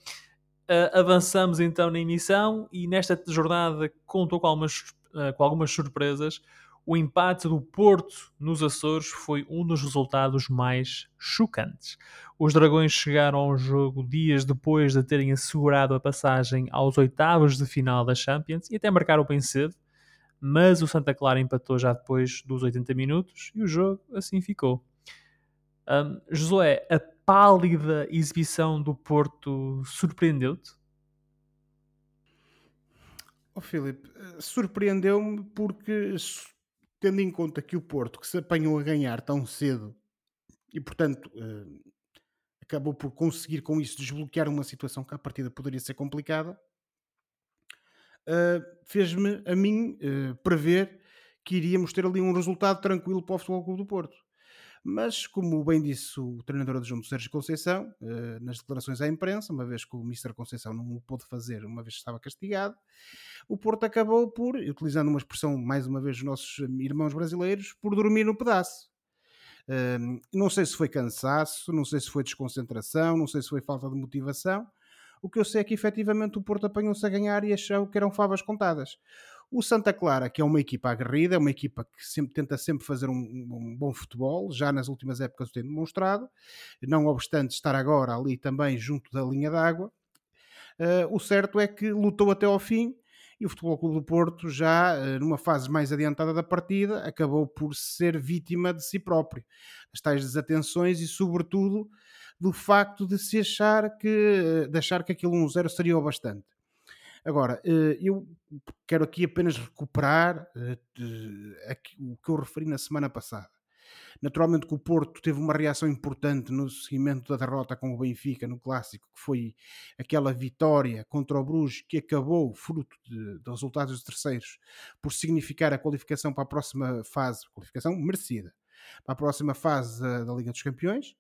Uh, avançamos então na emissão e nesta jornada contou com algumas, uh, com algumas surpresas. O empate do Porto nos Açores foi um dos resultados mais chocantes. Os Dragões chegaram ao jogo dias depois de terem assegurado a passagem aos oitavos de final da Champions e até marcaram bem cedo, mas o Santa Clara empatou já depois dos 80 minutos e o jogo assim ficou. Um, Josué, a pálida exibição do Porto surpreendeu-te? Oh, Filipe, eh, surpreendeu-me porque, tendo em conta que o Porto, que se apanhou a ganhar tão cedo e, portanto, uh, acabou por conseguir com isso desbloquear uma situação que à partida poderia ser complicada, uh, fez-me a mim uh, prever que iríamos ter ali um resultado tranquilo para o Futebol Clube do Porto. Mas, como bem disse o treinador adjunto Sérgio Conceição, eh, nas declarações à imprensa, uma vez que o Mr. Conceição não o pôde fazer, uma vez que estava castigado, o Porto acabou por, utilizando uma expressão mais uma vez dos nossos irmãos brasileiros, por dormir no pedaço. não sei se foi cansaço, não sei se foi desconcentração, não sei se foi falta de motivação. O que eu sei é que efetivamente o Porto apanhou-se a ganhar e achou que eram favas contadas. O Santa Clara, que é uma equipa aguerrida, é uma equipa que sempre, tenta sempre fazer um, um, bom futebol, já nas últimas épocas o tem demonstrado, não obstante estar agora ali também junto da linha d'água. Uh, o certo é que lutou até ao fim e o Futebol Clube do Porto, já uh, numa fase mais adiantada da partida, acabou por ser vítima de si próprio. As tais desatenções e, sobretudo, do facto de se achar que, de achar que aquele 1-0 seria o bastante. Agora, eh, eu quero aqui apenas recuperar eh, o que eu referi na semana passada. Naturalmente que o Porto teve uma reação importante no seguimento da derrota com o Benfica no Clássico, que foi aquela vitória contra o Bruges que acabou, fruto de, de resultados de terceiros, por significar a qualificação para a próxima fase, qualificação merecida, para a próxima fase da, da Liga dos Campeões.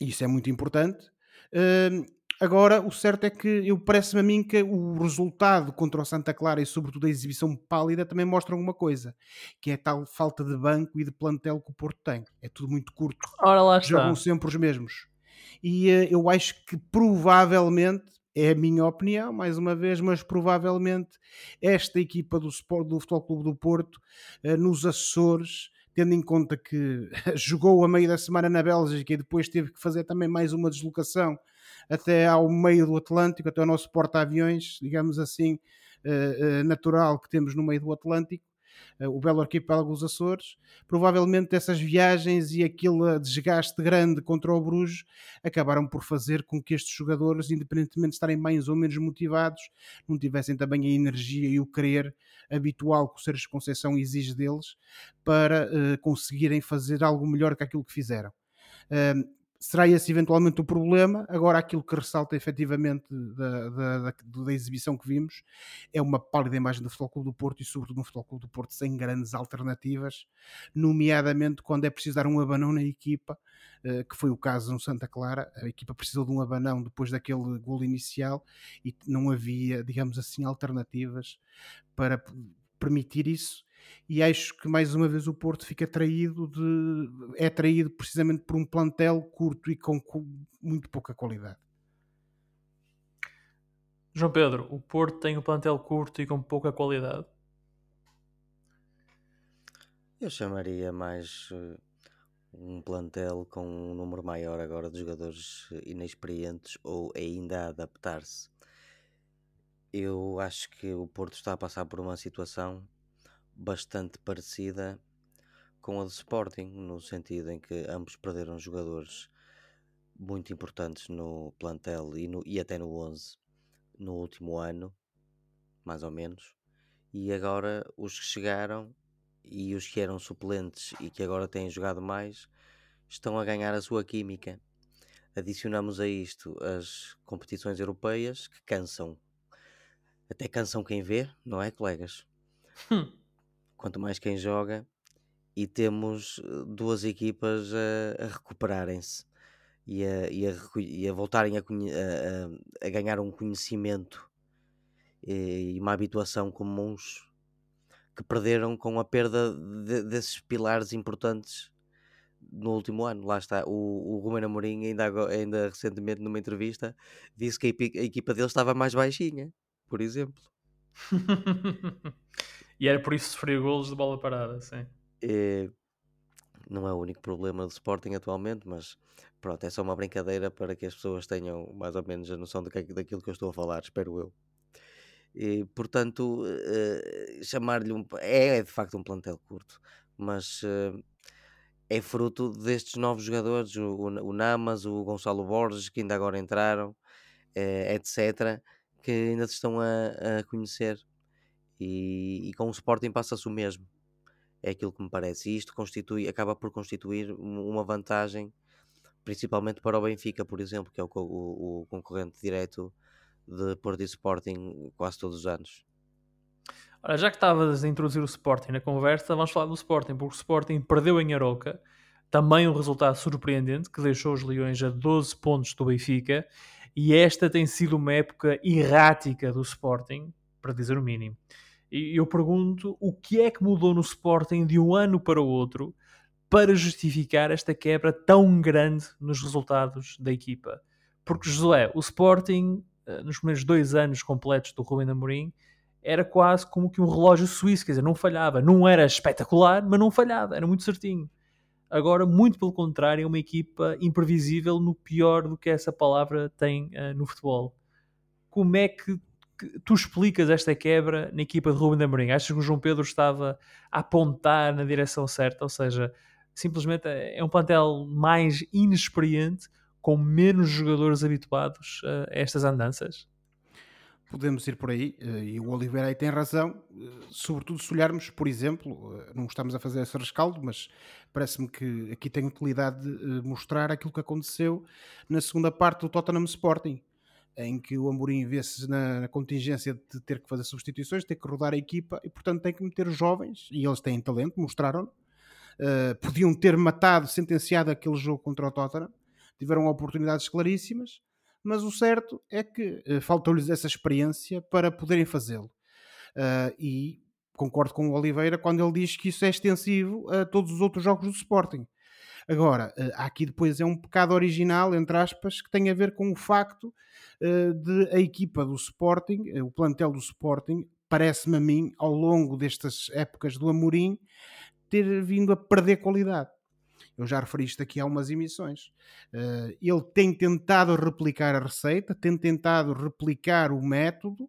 Isso é muito importante. Uh, agora, o certo é que eu parece-me a mim que o resultado contra o Santa Clara e sobretudo a exibição pálida também mostram uma coisa, que é a tal falta de banco e de plantel que o Porto tem. É tudo muito curto. Ora lá está. Jogam sempre os mesmos. E uh, eu acho que provavelmente é a minha opinião, mais uma vez, mas provavelmente esta equipa do, do Futebol Clube do Porto, uh, nos Açores, tendo em conta que jogou a meio da semana na Bélgica e depois teve que fazer também mais uma deslocação até ao meio do Atlântico, até o nosso porta-aviões, digamos assim, uh, uh, natural que temos no meio do Atlântico, eh, o belo arquipélago dos Açores, provavelmente essas viagens e aquele desgaste grande contra o Bruges acabaram por fazer com que estes jogadores, independentemente de estarem mais ou menos motivados, não tivessem também a energia e o querer habitual que o Sérgio Conceição exige deles para conseguirem fazer algo melhor que aquilo que fizeram. Será esse eventualmente o problema. Agora, aquilo que ressalta efetivamente da, da, da, da exibição que vimos é uma pálida imagem do Futebol Clube do Porto e, sobretudo, no Futebol Clube do Porto sem grandes alternativas, nomeadamente quando é preciso dar um abanão na equipa, eh, que foi o caso no Santa Clara. A equipa precisou de um abanão depois daquele gol inicial e não havia, digamos assim, alternativas para permitir isso e acho que mais uma vez o Porto fica traído de é traído precisamente por um plantel curto e com, com muito pouca qualidade. João Pedro, o Porto tem um plantel curto e com pouca qualidade? Eu chamaria mais uh, um plantel com um número maior agora de jogadores inexperientes ou ainda a adaptar-se. Eu acho que o Porto está a passar por uma situação bastante parecida com a do Sporting, no sentido em que ambos perderam jogadores muito importantes no plantel e, no, e até no 11 no último ano, mais ou menos. E agora os que chegaram e os que eram suplentes e que agora têm jogado mais estão a ganhar a sua química. Adicionamos a isto as competições europeias que cansam, até cansam quem vê, não é, colegas? Hum quanto mais quem joga, e temos eh, duas equipas a, a recuperarem-se e a, e, a, e a voltarem a, a, ganhar um conhecimento e, e uma habituação comuns que perderam com a perda de, desses pilares importantes no último ano. Lá está, o, o Ruben Amorim ainda, ainda recentemente numa entrevista disse que a equipa, a equipa dele estava mais baixinha, por exemplo. E era por isso que sofreu golos de bola parada, sim. É, não é o único problema do Sporting atualmente, mas pronto, é só uma brincadeira para que as pessoas tenham mais ou menos a noção de que, daquilo que eu estou a falar, espero eu. E, portanto, uh, chamar-lhe um. É, é, de facto um plantel curto, mas uh, é fruto destes novos jogadores, o, o, Namas, o Gonçalo Borges, que ainda agora entraram, uh, etc., que ainda se estão a, a conhecer e, e com o Sporting passa-se o mesmo. É aquilo que me parece. E isto constitui, acaba por constituir uma vantagem, principalmente para o Benfica, por exemplo, que é o, o, o concorrente direto de Porto e Sporting quase todos os anos. Ora, já que estavas a introduzir o Sporting na conversa, vamos falar do Sporting, porque o Sporting perdeu em Aroca, também um resultado surpreendente, que deixou os Leões a 12 pontos do Benfica, e esta tem sido uma época errática do Sporting, para dizer o mínimo. E eu pergunto o que é que mudou no Sporting de um ano para o outro para justificar esta quebra tão grande nos resultados da equipa. Porque, Josué, o Sporting, eh, nos primeiros dois anos completos do Rubem Amorim, era quase como que um relógio suíço, quer dizer, não falhava. Não era espetacular, mas não falhava, era muito certinho. Agora, muito pelo contrário, é uma equipa imprevisível no pior do que essa palavra tem uh, no futebol. Como é que tu explicas esta quebra na equipa de Ruben Amorim? Achas que o João Pedro estava a apontar na direção certa? Ou seja, simplesmente é um plantel mais inexperiente, com menos jogadores habituados a estas andanças? Podemos ir por aí, eh, e o Oliveira aí tem razão, eh, sobretudo se olharmos, por exemplo, eh, não estamos a fazer esse rescaldo, mas parece-me que aqui tem utilidade de mostrar aquilo que aconteceu na segunda parte do Tottenham Sporting em que o Amorim vê-se na, na, contingência de ter que fazer substituições, ter que rodar a equipa e, portanto, tem que meter os jovens, e eles têm talento, mostraram uh, podiam ter matado, sentenciado aquele jogo contra o Tottenham. Tiveram oportunidades claríssimas, mas o certo é que uh, faltou-lhes essa experiência para poderem fazê-lo. Uh, e concordo com o Oliveira quando ele diz que isso é extensivo a todos os outros jogos do Sporting. Agora, há aqui depois é um pecado original, entre aspas, que tem a ver com o facto de a equipa do Sporting, o plantel do Sporting, parece-me a mim, ao longo destas épocas do Amorim, ter vindo a perder qualidade. Eu já referi isto aqui há umas emissões. Ele tem tentado replicar a receita, tem tentado replicar o método,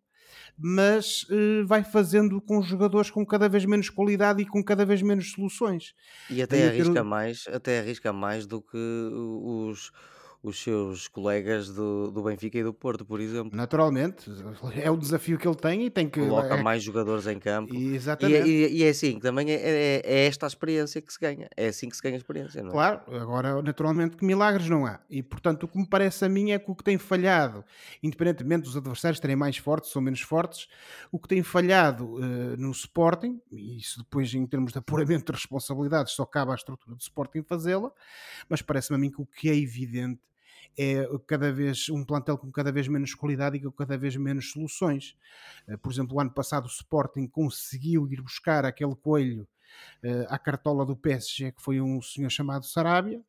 mas uh, vai fazendo com jogadores com cada vez menos qualidade e com cada vez menos soluções. E até arrisca ter... mais, até arrisca mais do que os os seus colegas do, do Benfica e do Porto, por exemplo. Naturalmente, é o desafio que ele tem e tem que. Coloca é... mais jogadores em campo. Exatamente. E, e, e é assim, também é, é, é, esta a experiência que se ganha. É assim que se ganha a experiência, não é? Claro, agora, naturalmente, que milagres não há. E portanto, o que me parece a mim é que o que tem falhado, independentemente dos adversários terem mais fortes ou menos fortes, o que tem falhado uh, no Sporting, e isso depois, em termos de apuramento de responsabilidades, só cabe à estrutura do Sporting fazê-la, mas parece-me a mim que o que é evidente é cada vez um plantel com cada vez menos qualidade e com cada vez menos soluções. Eh, por exemplo, o ano passado o Sporting conseguiu ir buscar aquele coelho eh, à cartola do PSG, que foi um senhor chamado Sarabia,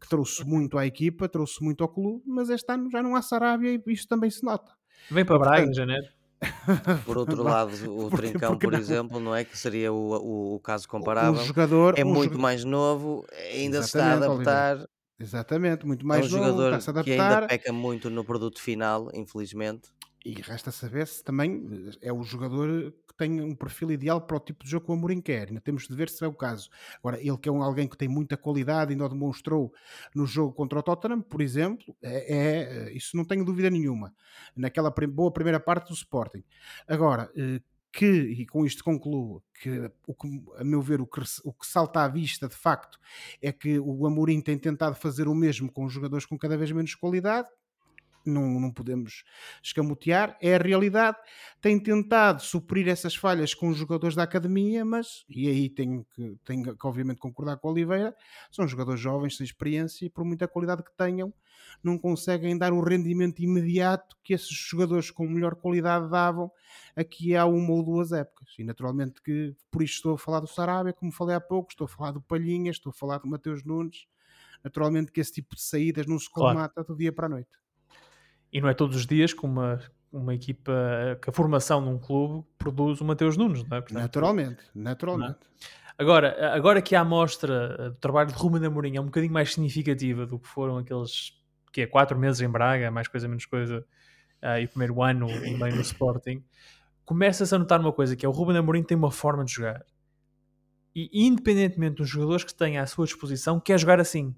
que trouxe muito à equipa, trouxe muito ao clube, mas este ano já não há Sarabia e isso também se nota. Vem para Braga em janeiro. Por outro lado, o porque, Trincão, porque por não? exemplo, não é que seria o, o, o caso comparável. Um jogador, é um muito mais novo, ainda se está a adaptar. Oliver. Exatamente, muito mais é um novo, jogador a que ainda peca muito no produto final, infelizmente. E resta saber se também eh, é o jogador que tem um perfil ideal para o tipo de jogo que o Amorim quer. Ainda temos de ver se é o caso. Agora, ele que é um, alguém que tem muita qualidade e ainda demonstrou no jogo contra o Tottenham, por exemplo, é, é eh, isso não tenho dúvida nenhuma. Naquela boa primeira parte do Sporting. Agora, eh, que, e com isto concluo, que, o que a meu ver, o que, o que salta à vista de facto é que o Amorim tem tentado fazer o mesmo com jogadores com cada vez menos qualidade, não, não podemos escamotear, é a realidade. Tem tentado suprir essas falhas com os jogadores da academia, mas, e aí tenho que, tenho que obviamente concordar com o Oliveira, são jogadores jovens, sem experiência e por muita qualidade que tenham, não conseguem dar o rendimento imediato que esses jogadores com melhor qualidade davam aqui há uma ou duas épocas. E naturalmente que por isto estou a falar do Sarabia, como falei há pouco, estou a falar do Palhinha, estou a falar do Mateus Nunes. Naturalmente que esse tipo de saídas não se colmata claro. do dia para a noite. E não é todos os dias que uma, uma equipa, que a formação de um clube produz o Mateus Nunes, não é? Portanto, naturalmente, naturalmente. É? Agora, agora que a amostra do trabalho de Ruben Amorim é um bocadinho mais significativa do que foram aqueles que é quatro meses em Braga, mais coisa menos coisa, uh, e o primeiro ano meio no Sporting, começa-se a notar uma coisa, que é o Ruben Amorim tem uma forma de jogar. E independentemente dos jogadores que têm à sua disposição, quer jogar assim.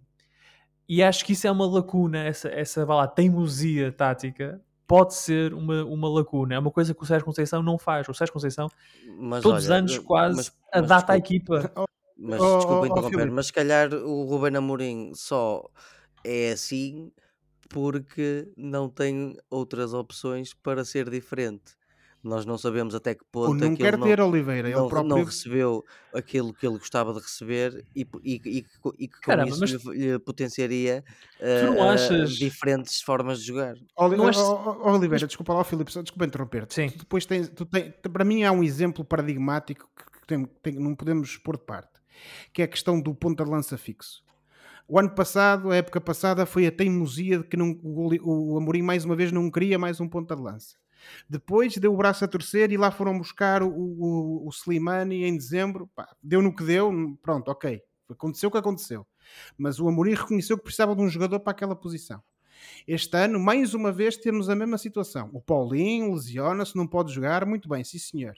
E acho que isso é uma lacuna, essa, essa lá, teimosia tática pode ser uma, uma lacuna. É uma coisa que o Sérgio Conceição não faz. O Sérgio Conceição, mas, todos os anos, quase mas, mas, adapta a equipa. Mas oh, desculpa oh, interromper, oh, mas se calhar o Ruben Amorim só é assim porque não tem outras opções para ser diferente. Nós não sabemos até que ponto não quer não, ter Oliveira, não, próprio... não recebeu aquilo que ele gostava de receber e, e, e, e que com Caramba, isso mas... lhe, potenciaria uh, achas... diferentes formas de jogar. Oli não achas... Oliveira, mas... desculpa lá, Filipe, desculpa interromper-te. Sim. Depois tens, tu tens, para mim há um exemplo paradigmático que tem, tem, não podemos pôr de parte, que é a questão do ponta de lança fixo. O ano passado, a época passada, foi a teimosia de que não, o, o Amorim mais uma vez não queria mais um ponta de lança. Depois deu o braço a torcer e lá foram buscar o, o, o Slimani em dezembro. Pá, deu no que deu, pronto, ok. Aconteceu o que aconteceu. Mas o Amorim reconheceu que precisava de um jogador para aquela posição. Este ano, mais uma vez, temos a mesma situação. O Paulinho lesiona-se, não pode jogar. Muito bem, sim senhor.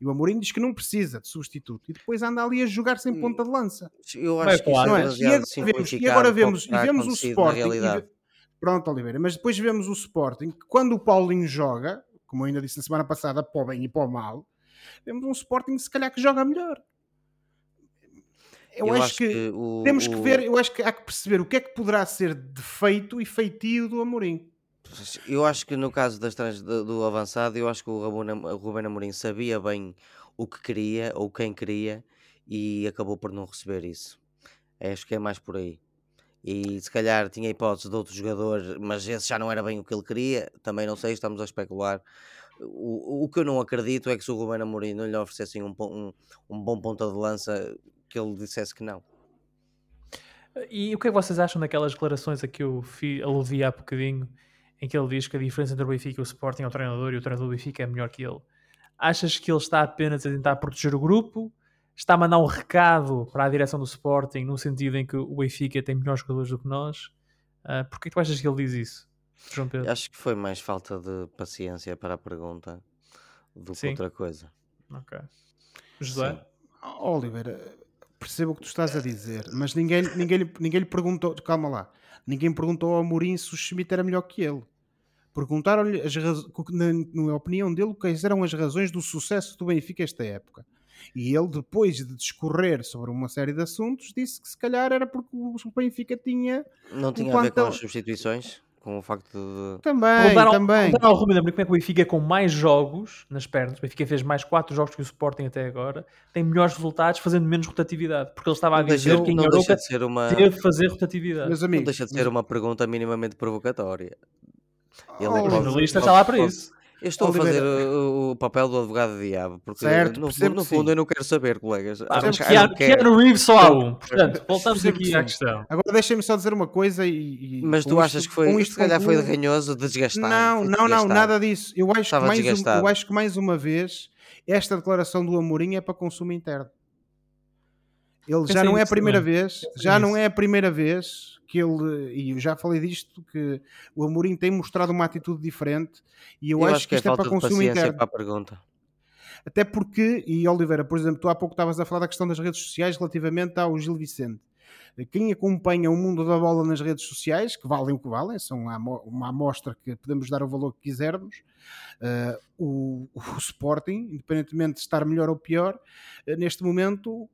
E o Amorim diz que não precisa de substituto e depois anda ali a jogar sem hum, ponta de lança. Eu acho que claro, é? e, agora vemos, e agora vemos, e vemos o Sporting. Pronto, Oliveira, mas depois vemos o Sporting que quando o Paulinho joga, como eu ainda disse na semana passada, para o bem e para o mal, vemos um Sporting se calhar que joga melhor. Eu, eu acho, acho, que, que o, temos o... que ver, eu acho que há que perceber o que é que poderá ser defeito e feitio do Amorim. Eu acho que no caso das trans, do, do avançado, eu acho que o Ruben Amorim sabia bem o que queria ou quem queria e acabou por não receber isso. Acho que é mais por aí. E se calhar tinha hipótese de outro jogador, mas esse já não era bem o que ele queria. Também não sei, estamos a especular. O, o que eu não acredito é que se o Ruben Amorim não lhe oferecessem um, um, um bom ponta de lança, que ele dissesse que não. E o que é que vocês acham daquelas declarações a que eu aludi há bocadinho, em que ele diz que a diferença entre o Benfica e o Sporting é o treinador e o treinador do Benfica é melhor que ele? Achas que ele está apenas a tentar proteger o grupo? Está a mandar um recado para a direção do Sporting no sentido em que o Benfica tem melhores jogadores do que nós? Uh, Porquê tu achas que ele diz isso, João Pedro? Acho que foi mais falta de paciência para a pergunta do que outra coisa. Ok. José? Sim. Oliveira, percebo o que tu estás a dizer, mas ninguém, ninguém, ninguém lhe perguntou, calma lá, ninguém perguntou ao Mourinho se o Schmidt era melhor que ele. Perguntaram-lhe, na, na opinião dele, quais eram as razões do sucesso do Benfica esta época. E ele, depois de discorrer sobre uma série de assuntos, disse que se calhar era porque o Benfica tinha. Não tinha a ver com as substituições? com o facto de. Também, ao, também. Ao Rubem como é que o Benfica com mais jogos nas pernas, o Benfica fez mais 4 jogos que o Sporting até agora, tem melhores resultados fazendo menos rotatividade, porque ele estava a dizer deixa, que em Europa de ser uma... teve de fazer rotatividade. Meus amigos, não deixa de ser uma pergunta minimamente provocatória. Ele oh, é o jornalista está lá para isso. Eu estou Oliveira. a fazer o, o, papel do advogado do diabo, porque certo, no, no, no fundo eu não quero saber, colegas. Ah, mas Keanu, Keanu Reeves só há um, portanto, voltamos aqui à questão. Agora deixem-me só dizer uma coisa e... e mas tu achas isto, que foi, isto se calhar foi derranhoso, desgastado? Não, não, não, nada disso. Eu acho, que mais, um, eu acho que mais uma vez, esta declaração do Amorim é para consumo interno. Ele já não é a primeira vez, já não é a primeira vez que ele, e eu já falei disto, que o Amorim tem mostrado uma atitude diferente e eu, eu acho, acho, que, isto é, é para consumo interno. Para a pergunta. Até porque, e Oliveira, por exemplo, tu há pouco estavas a falar da questão das redes sociais relativamente ao Gil Vicente. Quem acompanha o mundo da bola nas redes sociais, que valem o que valem, são uma amostra que podemos dar o valor que quisermos, uh, o, o, Sporting, independentemente de estar melhor ou pior, uh, neste momento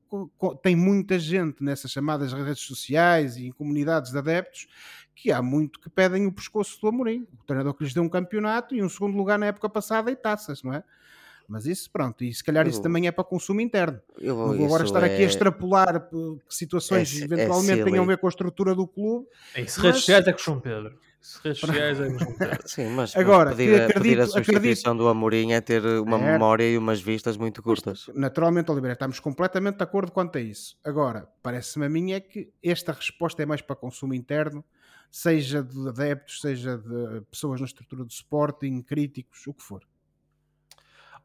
tem muita gente nessas chamadas redes sociais e em comunidades de adeptos que há muito que pedem o pescoço do Amorim, o treinador que lhes deu um campeonato e um segundo lugar na época passada e taças, não é? Mas isso, pronto, e se calhar eu, isso também é para consumo interno. Eu, não vou agora estar é... aqui a é extrapolar situações é, eventualmente é tenham a ver com a estrutura do clube. É isso, mas... redes sociais é que João Pedro. Redes sociais é que Pedro. Sim, mas agora, pedir, acredito, pedir a substituição acredito... do Amorim é ter uma é... memória e umas vistas muito curtas. Naturalmente, Oliveira, estamos completamente de acordo quanto a isso. Agora, parece-me a mim é que esta resposta é mais para consumo interno, seja de adeptos, seja de pessoas na estrutura do Sporting, críticos, o que for.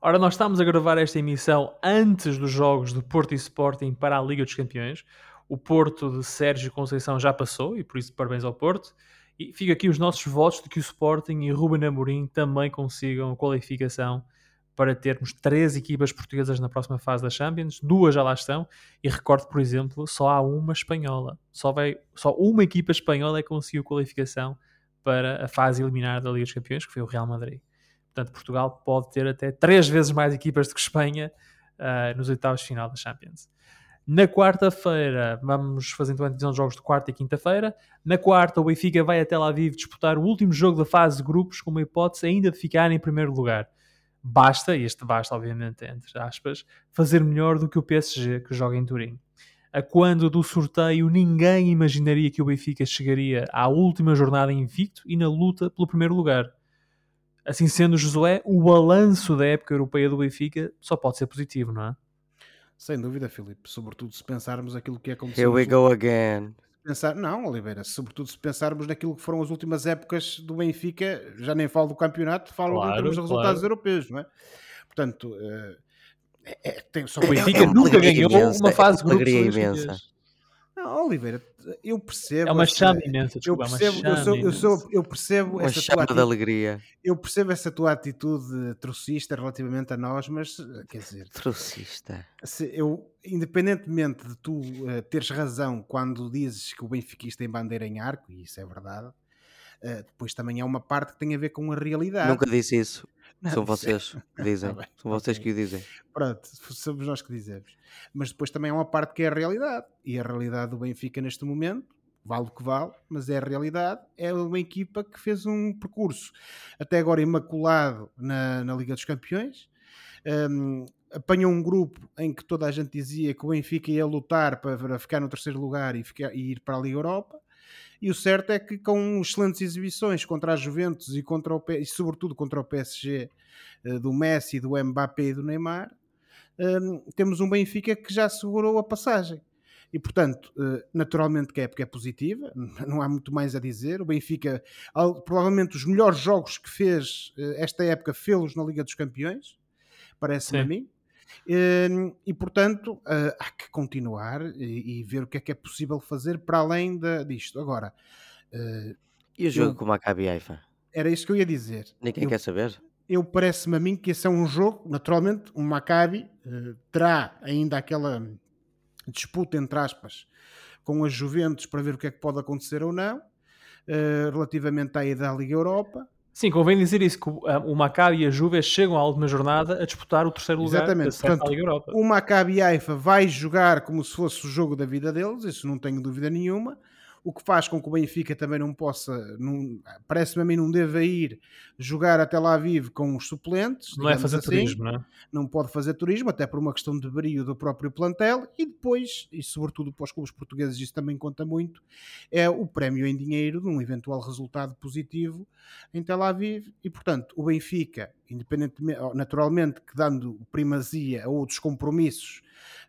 Ora, nós estamos a gravar esta emissão antes dos jogos de Porto e Sporting para a Liga dos Campeões. O Porto de Sérgio Conceição já passou e por isso parabéns ao Porto. E fica aqui os nossos votos de que o Sporting e Ruben Amorim também consigam a qualificação para termos três equipas portuguesas na próxima fase da Champions. Duas já lá estão. E recordo, por exemplo, só há uma espanhola. Só, vai, só uma equipa espanhola é que conseguiu qualificação para a fase eliminar da Liga dos Campeões, que foi o Real Madrid. Portanto, Portugal pode ter até três vezes mais equipas do que Espanha uh, nos oitavos de final da Champions. Na quarta-feira, vamos fazer então a divisão de jogos de quarta e quinta-feira. Na quarta, o Benfica vai até lá vivo disputar o último jogo da fase de grupos, com uma hipótese ainda de ficar em primeiro lugar. Basta, e este basta, obviamente, entre aspas, fazer melhor do que o PSG que joga em Turim. A quando do sorteio, ninguém imaginaria que o Benfica chegaria à última jornada invicto e na luta pelo primeiro lugar. Assim sendo, Josué, o balanço da época europeia do Benfica só pode ser positivo, não é? Sem dúvida, Filipe. Sobretudo se pensarmos aquilo que aconteceu. Here we go again. Pensar, não, Oliveira, sobretudo se pensarmos naquilo que foram as últimas épocas do Benfica, já nem falo do campeonato, falo claro, em termos de resultados claro. europeus, não é? Portanto, uh, é, é, tem, só o Benfica é, é nunca ganhou imensa, uma fase de grupos imensa. Não, Oliveira, eu percebo. É uma chama imensa, desculpa, eu percebo, eu, sou, eu, sou, eu percebo uma essa chama tua de alegria. Eu percebo essa tua atitude trocista relativamente a nós, mas quer dizer. Trocista. Se eu, independentemente de tu uh, teres razão quando dizes que o benfiquista tem bandeira em arco, e isso é verdade, uh, depois também há uma parte que tem a ver com a realidade. Nunca disse isso. Não, São vocês que dizem. Tá São vocês que o dizem. Pronto, somos nós que dizemos. Mas depois também há uma parte que é a realidade. E a realidade do Benfica neste momento, vale o que vale, mas é a realidade. É uma equipa que fez um percurso até agora imaculado na, na Liga dos Campeões. Um, apanhou um grupo em que toda a gente dizia que o Benfica ia lutar para ficar no terceiro lugar e, ficar, e ir para a Liga Europa. E o certo é que com excelentes exibições contra a Juventus e, contra o, e sobretudo contra o PSG uh, do Messi, do Mbappé e do Neymar, uh, temos um Benfica que já segurou a passagem. E, portanto, uh, naturalmente que a época é positiva, não há muito mais a dizer. O Benfica, provavelmente os melhores jogos que fez esta época, fê-los na Liga dos Campeões, parece-me a mim. Hum, e, portanto, ah, há que continuar e, ver o que é que é possível fazer para além de, disto. Agora, ah, e o jogo eu, com o Maccabi Haifa? Era isso que eu ia dizer. Ninguém eu, quer saber? Eu parece-me a mim que esse é um jogo, naturalmente, o Maccabi uh, terá ainda aquela disputa, entre aspas, com as Juventus para ver o que é que pode acontecer ou não, uh, relativamente à ida à Liga Europa. Sim, convém dizer isso, que o Maccabi e a Juve chegam à última jornada a disputar o terceiro lugar Exatamente. da Portanto, Liga Europa. O Maccabi Haifa vai jogar como se fosse o jogo da vida deles, isso não tenho dúvida nenhuma o que faz com que o Benfica também não possa, parece-me a mim, não deva ir jogar até lá vivo com os suplentes. Não é fazer assim. turismo, não é? Não pode fazer turismo, até por uma questão de brilho do próprio plantel e depois, e sobretudo para os clubes portugueses, isso também conta muito, é o prémio em dinheiro de um eventual resultado positivo em Tel Aviv e, portanto, o Benfica, independentemente, naturalmente que dando primazia a outros compromissos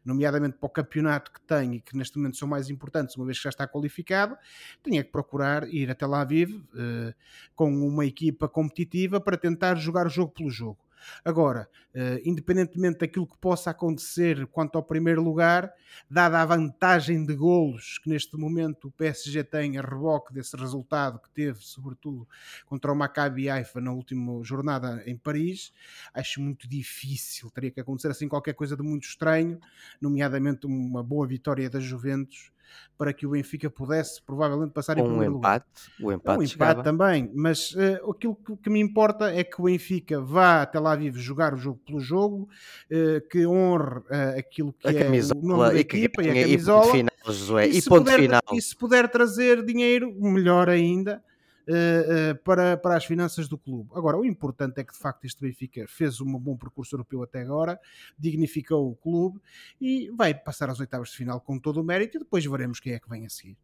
nomeadamente para o campeonato que tem e que neste momento são mais importantes, uma vez que já está qualificado, tinha que procurar ir até lá vive uh, com uma equipa competitiva para tentar jogar o jogo pelo jogo. Agora, uh, independentemente daquilo que possa acontecer quanto ao primeiro lugar, dada a vantagem de golos que neste momento o PSG tem a reboque desse resultado que teve, sobretudo contra o Maccabi Haifa na última jornada em Paris, acho muito difícil. Teria que acontecer assim qualquer coisa de muito estranho, nomeadamente uma boa vitória da Juventus para que o Benfica pudesse provavelmente passar em primeiro um empate, lugar. O empate, um empate também, mas uh, aquilo que, que, me importa é que o Benfica vá até lá vivo jogar o jogo pelo jogo, uh, que honre uh, aquilo que a é camisola, o nome da equipa e, a camisola. E, final, Josué, e, e, ponto puder, final. e se puder trazer dinheiro, melhor ainda. Uh, uh, para, para as finanças do clube. Agora, o importante é que de facto este Benfica fez um bom percurso europeu até agora, dignificou o clube e vai passar às oitavas de final com todo o mérito e depois veremos quem é que vem a seguir.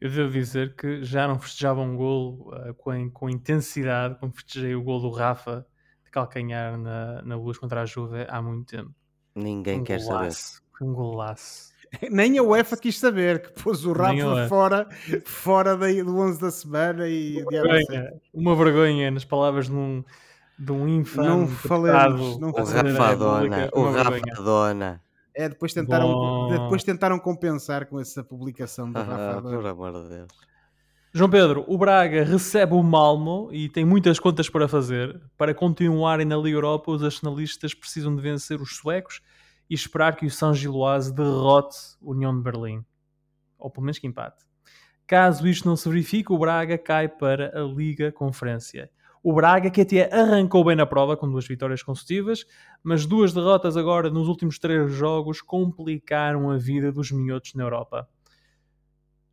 Eu devo dizer que já não festejava um gol uh, com, com intensidade como festejei o gol do Rafa de calcanhar na, na luz contra a Juve há muito tempo. Ninguém um quer golaço, saber. Um golaço. Nem a UEFA quis saber, que pôs o Rafa fora, fora do 11 da semana e vergonha, Uma vergonha, nas palavras de um, de um infame não falemos, não o Rafadona, o Rafadona. É, depois tentaram, depois tentaram compensar com essa publicação do ah, Rafadona. Por amor de Deus. João Pedro, o Braga recebe o Malmo e tem muitas contas para fazer. Para continuarem na Liga Europa, os nacionalistas precisam de vencer os suecos e esperar que o São Giloase derrote o União de Berlim. Ou pelo menos que empate. Caso isto não se verifique, o Braga cai para a Liga Conferência. O Braga, que até arrancou bem na prova com duas vitórias consecutivas, mas duas derrotas agora nos últimos três jogos complicaram a vida dos minhotos na Europa.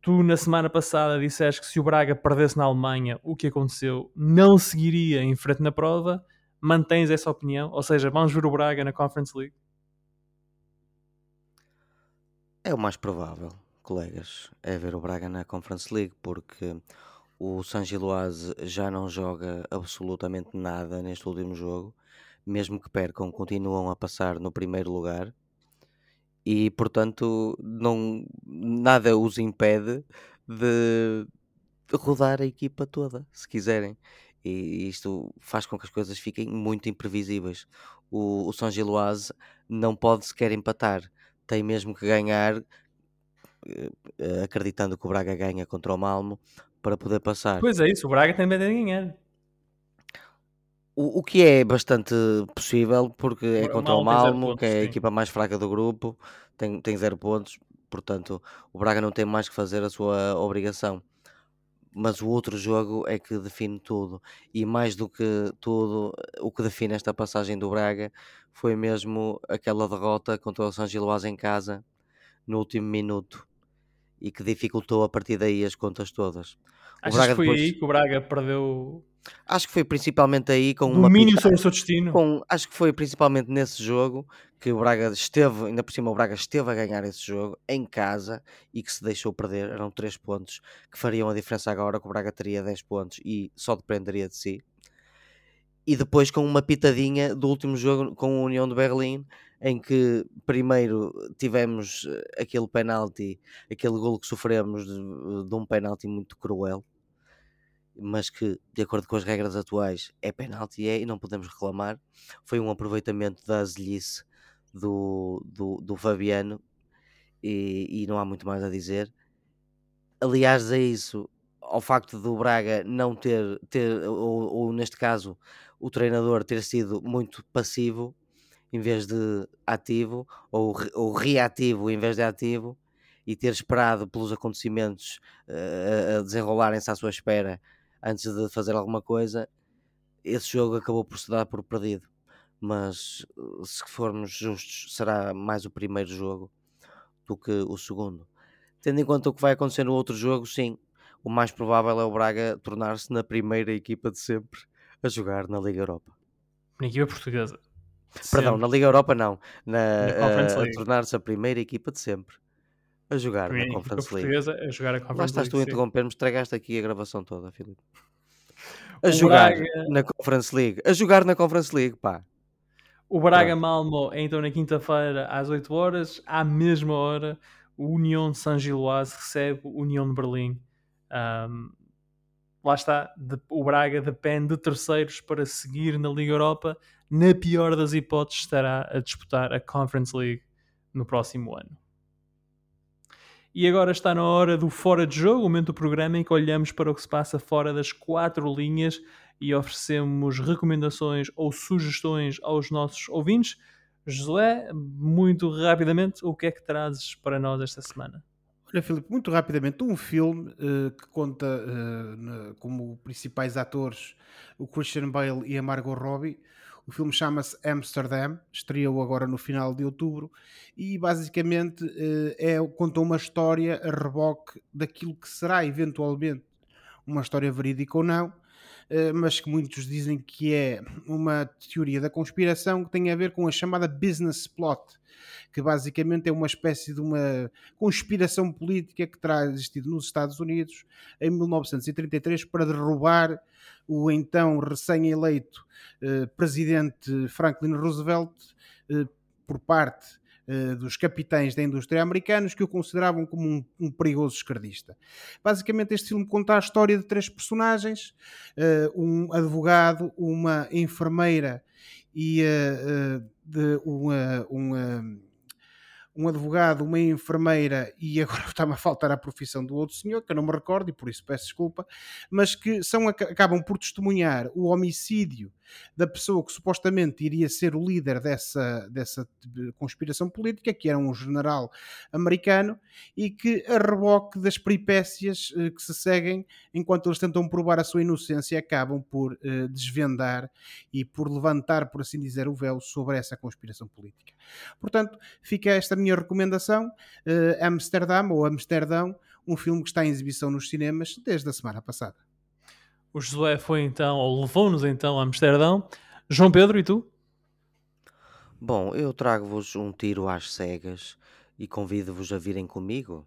Tu, na semana passada, disseste que se o Braga perdesse na Alemanha, o que aconteceu não seguiria em frente na prova. Mantens essa opinião? Ou seja, vamos ver o Braga na Conference League? É o mais provável, colegas, é ver o Braga na Conference League, porque o San Giloase já não joga absolutamente nada neste último jogo, mesmo que percam, continuam a passar no primeiro lugar e, portanto, não, nada os impede de rodar a equipa toda, se quiserem. E isto faz com que as coisas fiquem muito imprevisíveis. O, o São Giloase não pode sequer empatar tem mesmo que ganhar, eh, acreditando que o Braga ganha contra o Malmo, para poder passar. Pois é, isso, o Braga também deve ganhar. O, o que é bastante possível, porque é contra o Malmo, pontos, que é a sim. equipa mais fraca do grupo, tem, tem zero pontos, portanto o Braga não tem mais que fazer a sua obrigação. Mas o outro jogo é que define tudo, e mais do que tudo, o que define esta passagem do Braga foi mesmo aquela derrota contra o São Giloás em casa no último minuto e que dificultou a partir daí as contas todas. O Achas Braga que foi depois... aí que o Braga perdeu, Acho que foi principalmente aí com uma domínio sobre o seu destino. Com, acho que foi principalmente nesse jogo que o Braga esteve, ainda por cima o Braga esteve a ganhar esse jogo em casa e que se deixou perder. Eram 3 pontos que fariam a diferença agora, que o Braga teria 10 pontos e só dependeria de si. E depois com uma pitadinha do último jogo com a União de Berlim, em que primeiro tivemos eh, aquele penalti, aquele gol que sofremos de, de um penalti muito cruel, mas que, de acordo com as regras atuais, é penalti é, e não podemos reclamar. Foi um aproveitamento da azelice do, do, do Fabiano e, e, não há muito mais a dizer. Aliás, a isso, ao facto do Braga não ter, ter ou, ou neste caso, o treinador ter sido muito passivo em vez de ativo, ou, ou reativo em vez de ativo, e ter esperado pelos acontecimentos uh, a desenrolarem-se à sua espera antes de fazer alguma coisa, esse jogo acabou por se dar por perdido. Mas eh, se formos justos, será mais o primeiro jogo do que o segundo. Tendo em conta o que vai acontecer no outro jogo, sim, o mais provável é o Braga tornar-se na primeira equipa de sempre a jogar na Liga Europa. Na equipa portuguesa. Perdão, na Liga Europa não. Na, na a, a tornar-se a primeira equipa de sempre a jogar na Conference League. A jogar a Conference Lá estás tu a interromper-me, estragaste aqui a gravação toda, Filipe. A o jogar Braga... na Conference League. A jogar na Conference League, pá. O Braga Malmo é então na quinta-feira às 8 horas, à mesma hora, o União de San Giloise recebe o União de Berlim. Um, lá está, de, o Braga depende de terceiros para seguir na Liga Europa. Na pior das hipóteses, estará a disputar a Conference League no próximo ano. E agora está na hora do Fora de Jogo, o momento do programa em que olhamos para o que se passa fora das quatro linhas e oferecemos recomendações ou sugestões aos nossos ouvintes. José, muito rapidamente, o que é que trazes para nós esta semana? Olha, Filipe, muito rapidamente, um filme uh, que conta uh, como principais atores o Christian Bale e a Margot Robbie, o filme chama-se Amsterdam, estreou agora no final de outubro e basicamente eh, é, conta uma história a reboque daquilo que será eventualmente uma história verídica ou não, eh, mas que muitos dizem que é uma teoria da conspiração que tem a ver com a chamada business plot, que basicamente é uma espécie de uma conspiração política que terá existido nos Estados Unidos em 1933 para derrubar o então recém-eleito eh, presidente Franklin Roosevelt eh, por parte eh, dos capitães da indústria americanos que o consideravam como um, um, perigoso esquerdista. Basicamente, este filme conta a história de três personagens: um advogado, uma enfermeira e de uma, uma um advogado, uma enfermeira e agora está-me a faltar a profissão do outro senhor, que eu não me recordo e por isso peço desculpa, mas que são, acabam por testemunhar o homicídio da pessoa que supostamente iria ser o líder dessa, dessa conspiração política, que era um general americano, e que a reboque das peripécias eh, que se seguem enquanto eles tentam provar a sua inocência, acabam por eh, desvendar e por levantar, por assim dizer, o véu sobre essa conspiração política. Portanto, fica esta minha recomendação, eh, Amsterdam ou Amsterdão, um filme que está em exibição nos cinemas desde a semana passada. O Josué foi então, ou levou-nos então a Amsterdão. João Pedro, e tu? Bom, eu trago-vos um tiro às cegas e convido-vos a virem comigo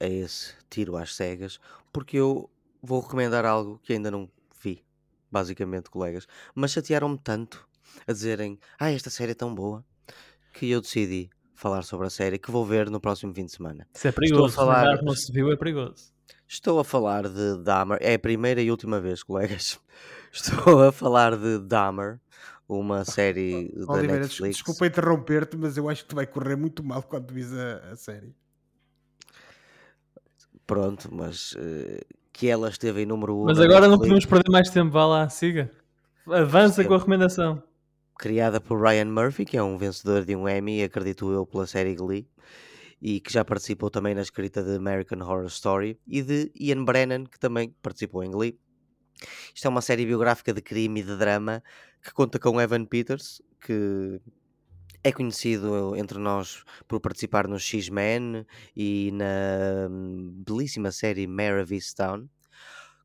a esse tiro às cegas, porque eu vou recomendar algo que ainda não vi, basicamente, colegas. Mas chatearam-me tanto a dizerem: Ah, esta série é tão boa, que eu decidi falar sobre a série que vou ver no próximo fim de semana. Isso é perigoso, Estou a falar... não se viu é perigoso. Estou a falar de Dahmer, é a primeira e última vez, colegas. Estou a falar de Dahmer, uma série da Oliveira, Netflix. Desculpa interromper-te, mas eu acho que tu vai correr muito mal quando vis a, a série. Pronto, mas uh, que ela esteve em número 1. Um mas agora Netflix. não podemos perder mais tempo, vá lá, siga. Avança com a recomendação. Criada por Ryan Murphy, que é um vencedor de um Emmy, acredito eu, pela série Glee e que já participou também na escrita de American Horror Story, e de Ian Brennan, que também participou em Glee. Isto é uma série biográfica de crime e de drama que conta com Evan Peters, que é conhecido entre nós por participar no X-Men e na hum, belíssima série Mare of Easttown.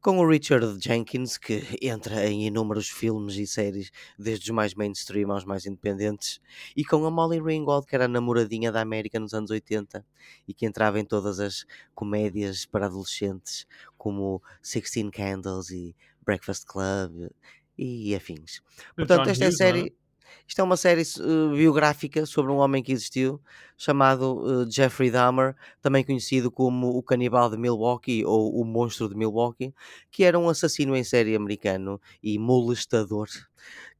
Com o Richard Jenkins, que entra em inúmeros filmes e séries, desde os mais mainstream aos mais independentes, e com a Molly Ringwald, que era a namoradinha da América nos anos 80 e que entrava em todas as comédias para adolescentes, como Sixteen Candles e Breakfast Club e afins. Portanto, esta é a é? série. Isto é uma série uh, biográfica sobre um homem que existiu, chamado uh, Jeffrey Dahmer, também conhecido como o canibal de Milwaukee ou o monstro de Milwaukee, que era um assassino em série americano e molestador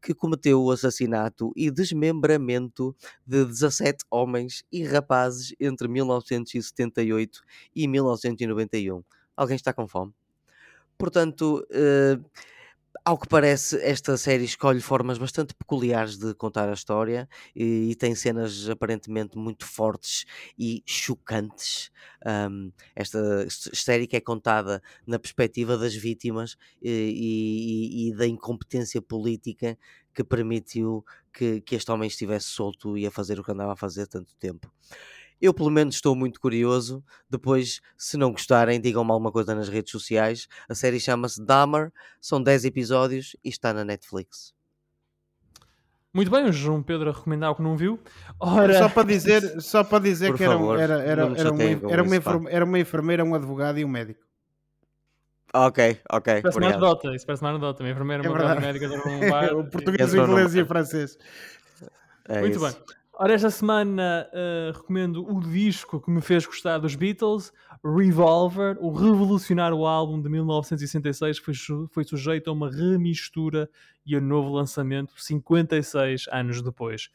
que cometeu o assassinato e desmembramento de 17 homens e rapazes entre 1978 e 1991. Alguém está com fome? Portanto, uh, ao que parece, esta série escolhe formas bastante peculiares de contar a história e, e tem cenas aparentemente muito fortes e chocantes. Um, esta série que é contada na perspectiva das vítimas e, e, e da incompetência política que permitiu que, que este homem estivesse solto e a fazer o que andava a fazer tanto tempo. Eu, pelo menos, estou muito curioso. Depois, se não gostarem, digam-me alguma coisa nas redes sociais. A série chama-se Dahmer, são 10 episódios e está na Netflix. Muito bem, o João Pedro a recomendar o que não viu. Ora... Só para dizer, só para dizer que favor, era, era, era, era, uma, era, uma enfermeira, era uma enfermeira, um advogado e um médico. Ok, ok. Isso parece uma anedota, isso parece uma anedota. Uma enfermeira, uma é médica, um bar. o português, o inglês e o francês. É Muito isso. bem. Ora, esta semana uh, recomendo o disco que me fez gostar dos Beatles, Revolver, o revolucionário álbum de 1966 foi, foi sujeito a uma remistura e a novo lançamento 56 anos depois.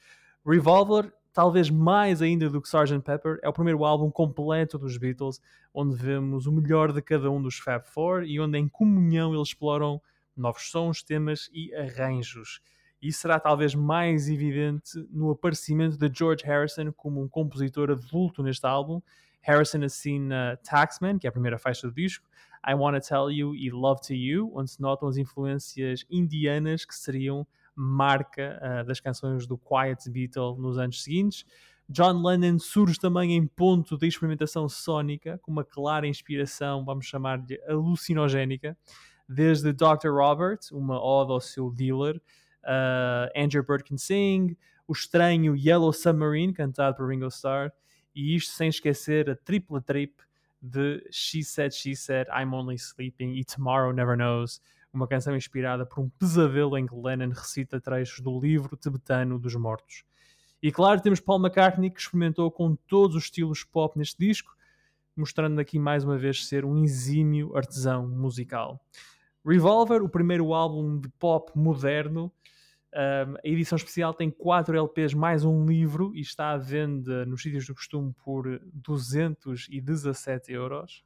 Revolver, talvez mais ainda do que Sgt. Pepper, é o primeiro álbum completo dos Beatles, onde vemos o melhor de cada um dos Fab Four e onde em comunhão eles exploram novos sons, temas e arranjos. E será talvez mais evidente no aparecimento de George Harrison como um compositor adulto neste álbum. Harrison assina Taxman, que é a primeira faixa do disco, I Wanna Tell You e Love to You, onde se notam as influências indianas que seriam marca uh, das canções do Quiet Beatle nos anos seguintes. John Lennon surge também em ponto de experimentação sónica, com uma clara inspiração, vamos chamar-lhe alucinogénica, desde Dr. Robert, uma ode ao seu dealer, uh, Andrew Bird Can Sing, o estranho Yellow Submarine, cantado por Ringo Starr, e isto sem esquecer a tripla trip de She Said, She Said, I'm Only Sleeping e Tomorrow Never Knows, uma canção inspirada por um pesadelo em que Lennon recita trechos do livro tibetano dos mortos. E claro, temos Paul McCartney que experimentou com todos os estilos pop neste disco, mostrando aqui mais uma vez ser um exímio artesão musical. Revolver, o primeiro álbum de pop moderno, um, a edição especial tem 4 LPs mais um livro e está à venda nos sítios do costume por 217 euros.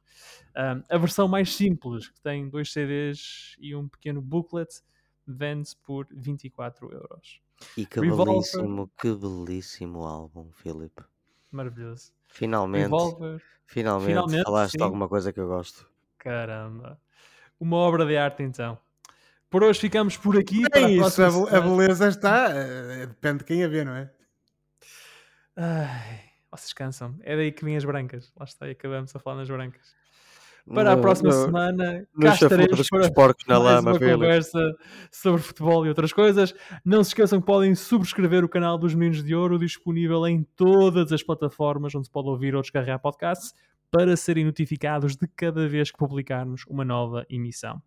Um, a versão mais simples, que tem dois CDs e um pequeno booklet, vende-se por 24 euros. E que Revolver... belíssimo, que belíssimo álbum, Filipe. Maravilhoso. Finalmente, Revolver... finalmente, finalmente falaste sim. alguma coisa que eu gosto. Caramba. Uma obra de arte então. Por hoje ficamos por aqui. É isso, a, a, beleza está. Uh, depende de quem a vê, não é? Ai, vocês cansam. É daí que vêm as brancas. Lá está, e acabamos a falar nas brancas. Para a próxima semana, cá estaremos para porcos na lama, uma conversa sobre futebol e outras coisas. Não se esqueçam que podem subscrever o canal dos Meninos de Ouro, disponível em todas as plataformas onde se pode ouvir ou descarregar podcasts para serem notificados de cada vez que publicarmos uma nova emissão.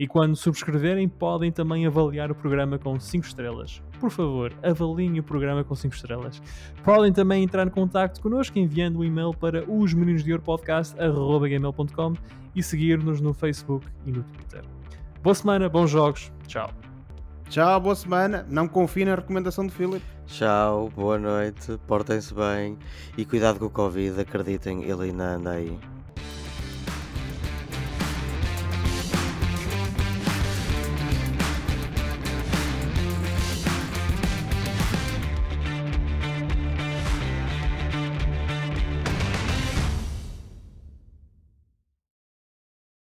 E quando subscreverem, podem também avaliar o programa com 5 estrelas. Por favor, avaliem o programa com 5 estrelas. Podem também entrar em contato connosco enviando um e-mail para os meninos de e seguir-nos no Facebook e no Twitter. Boa semana, bons jogos. Tchau. Tchau, boa semana. Não confie na recomendação de Filipe. Tchau, boa noite, portem-se bem e cuidado com o Covid, acreditem, ele ainda anda aí.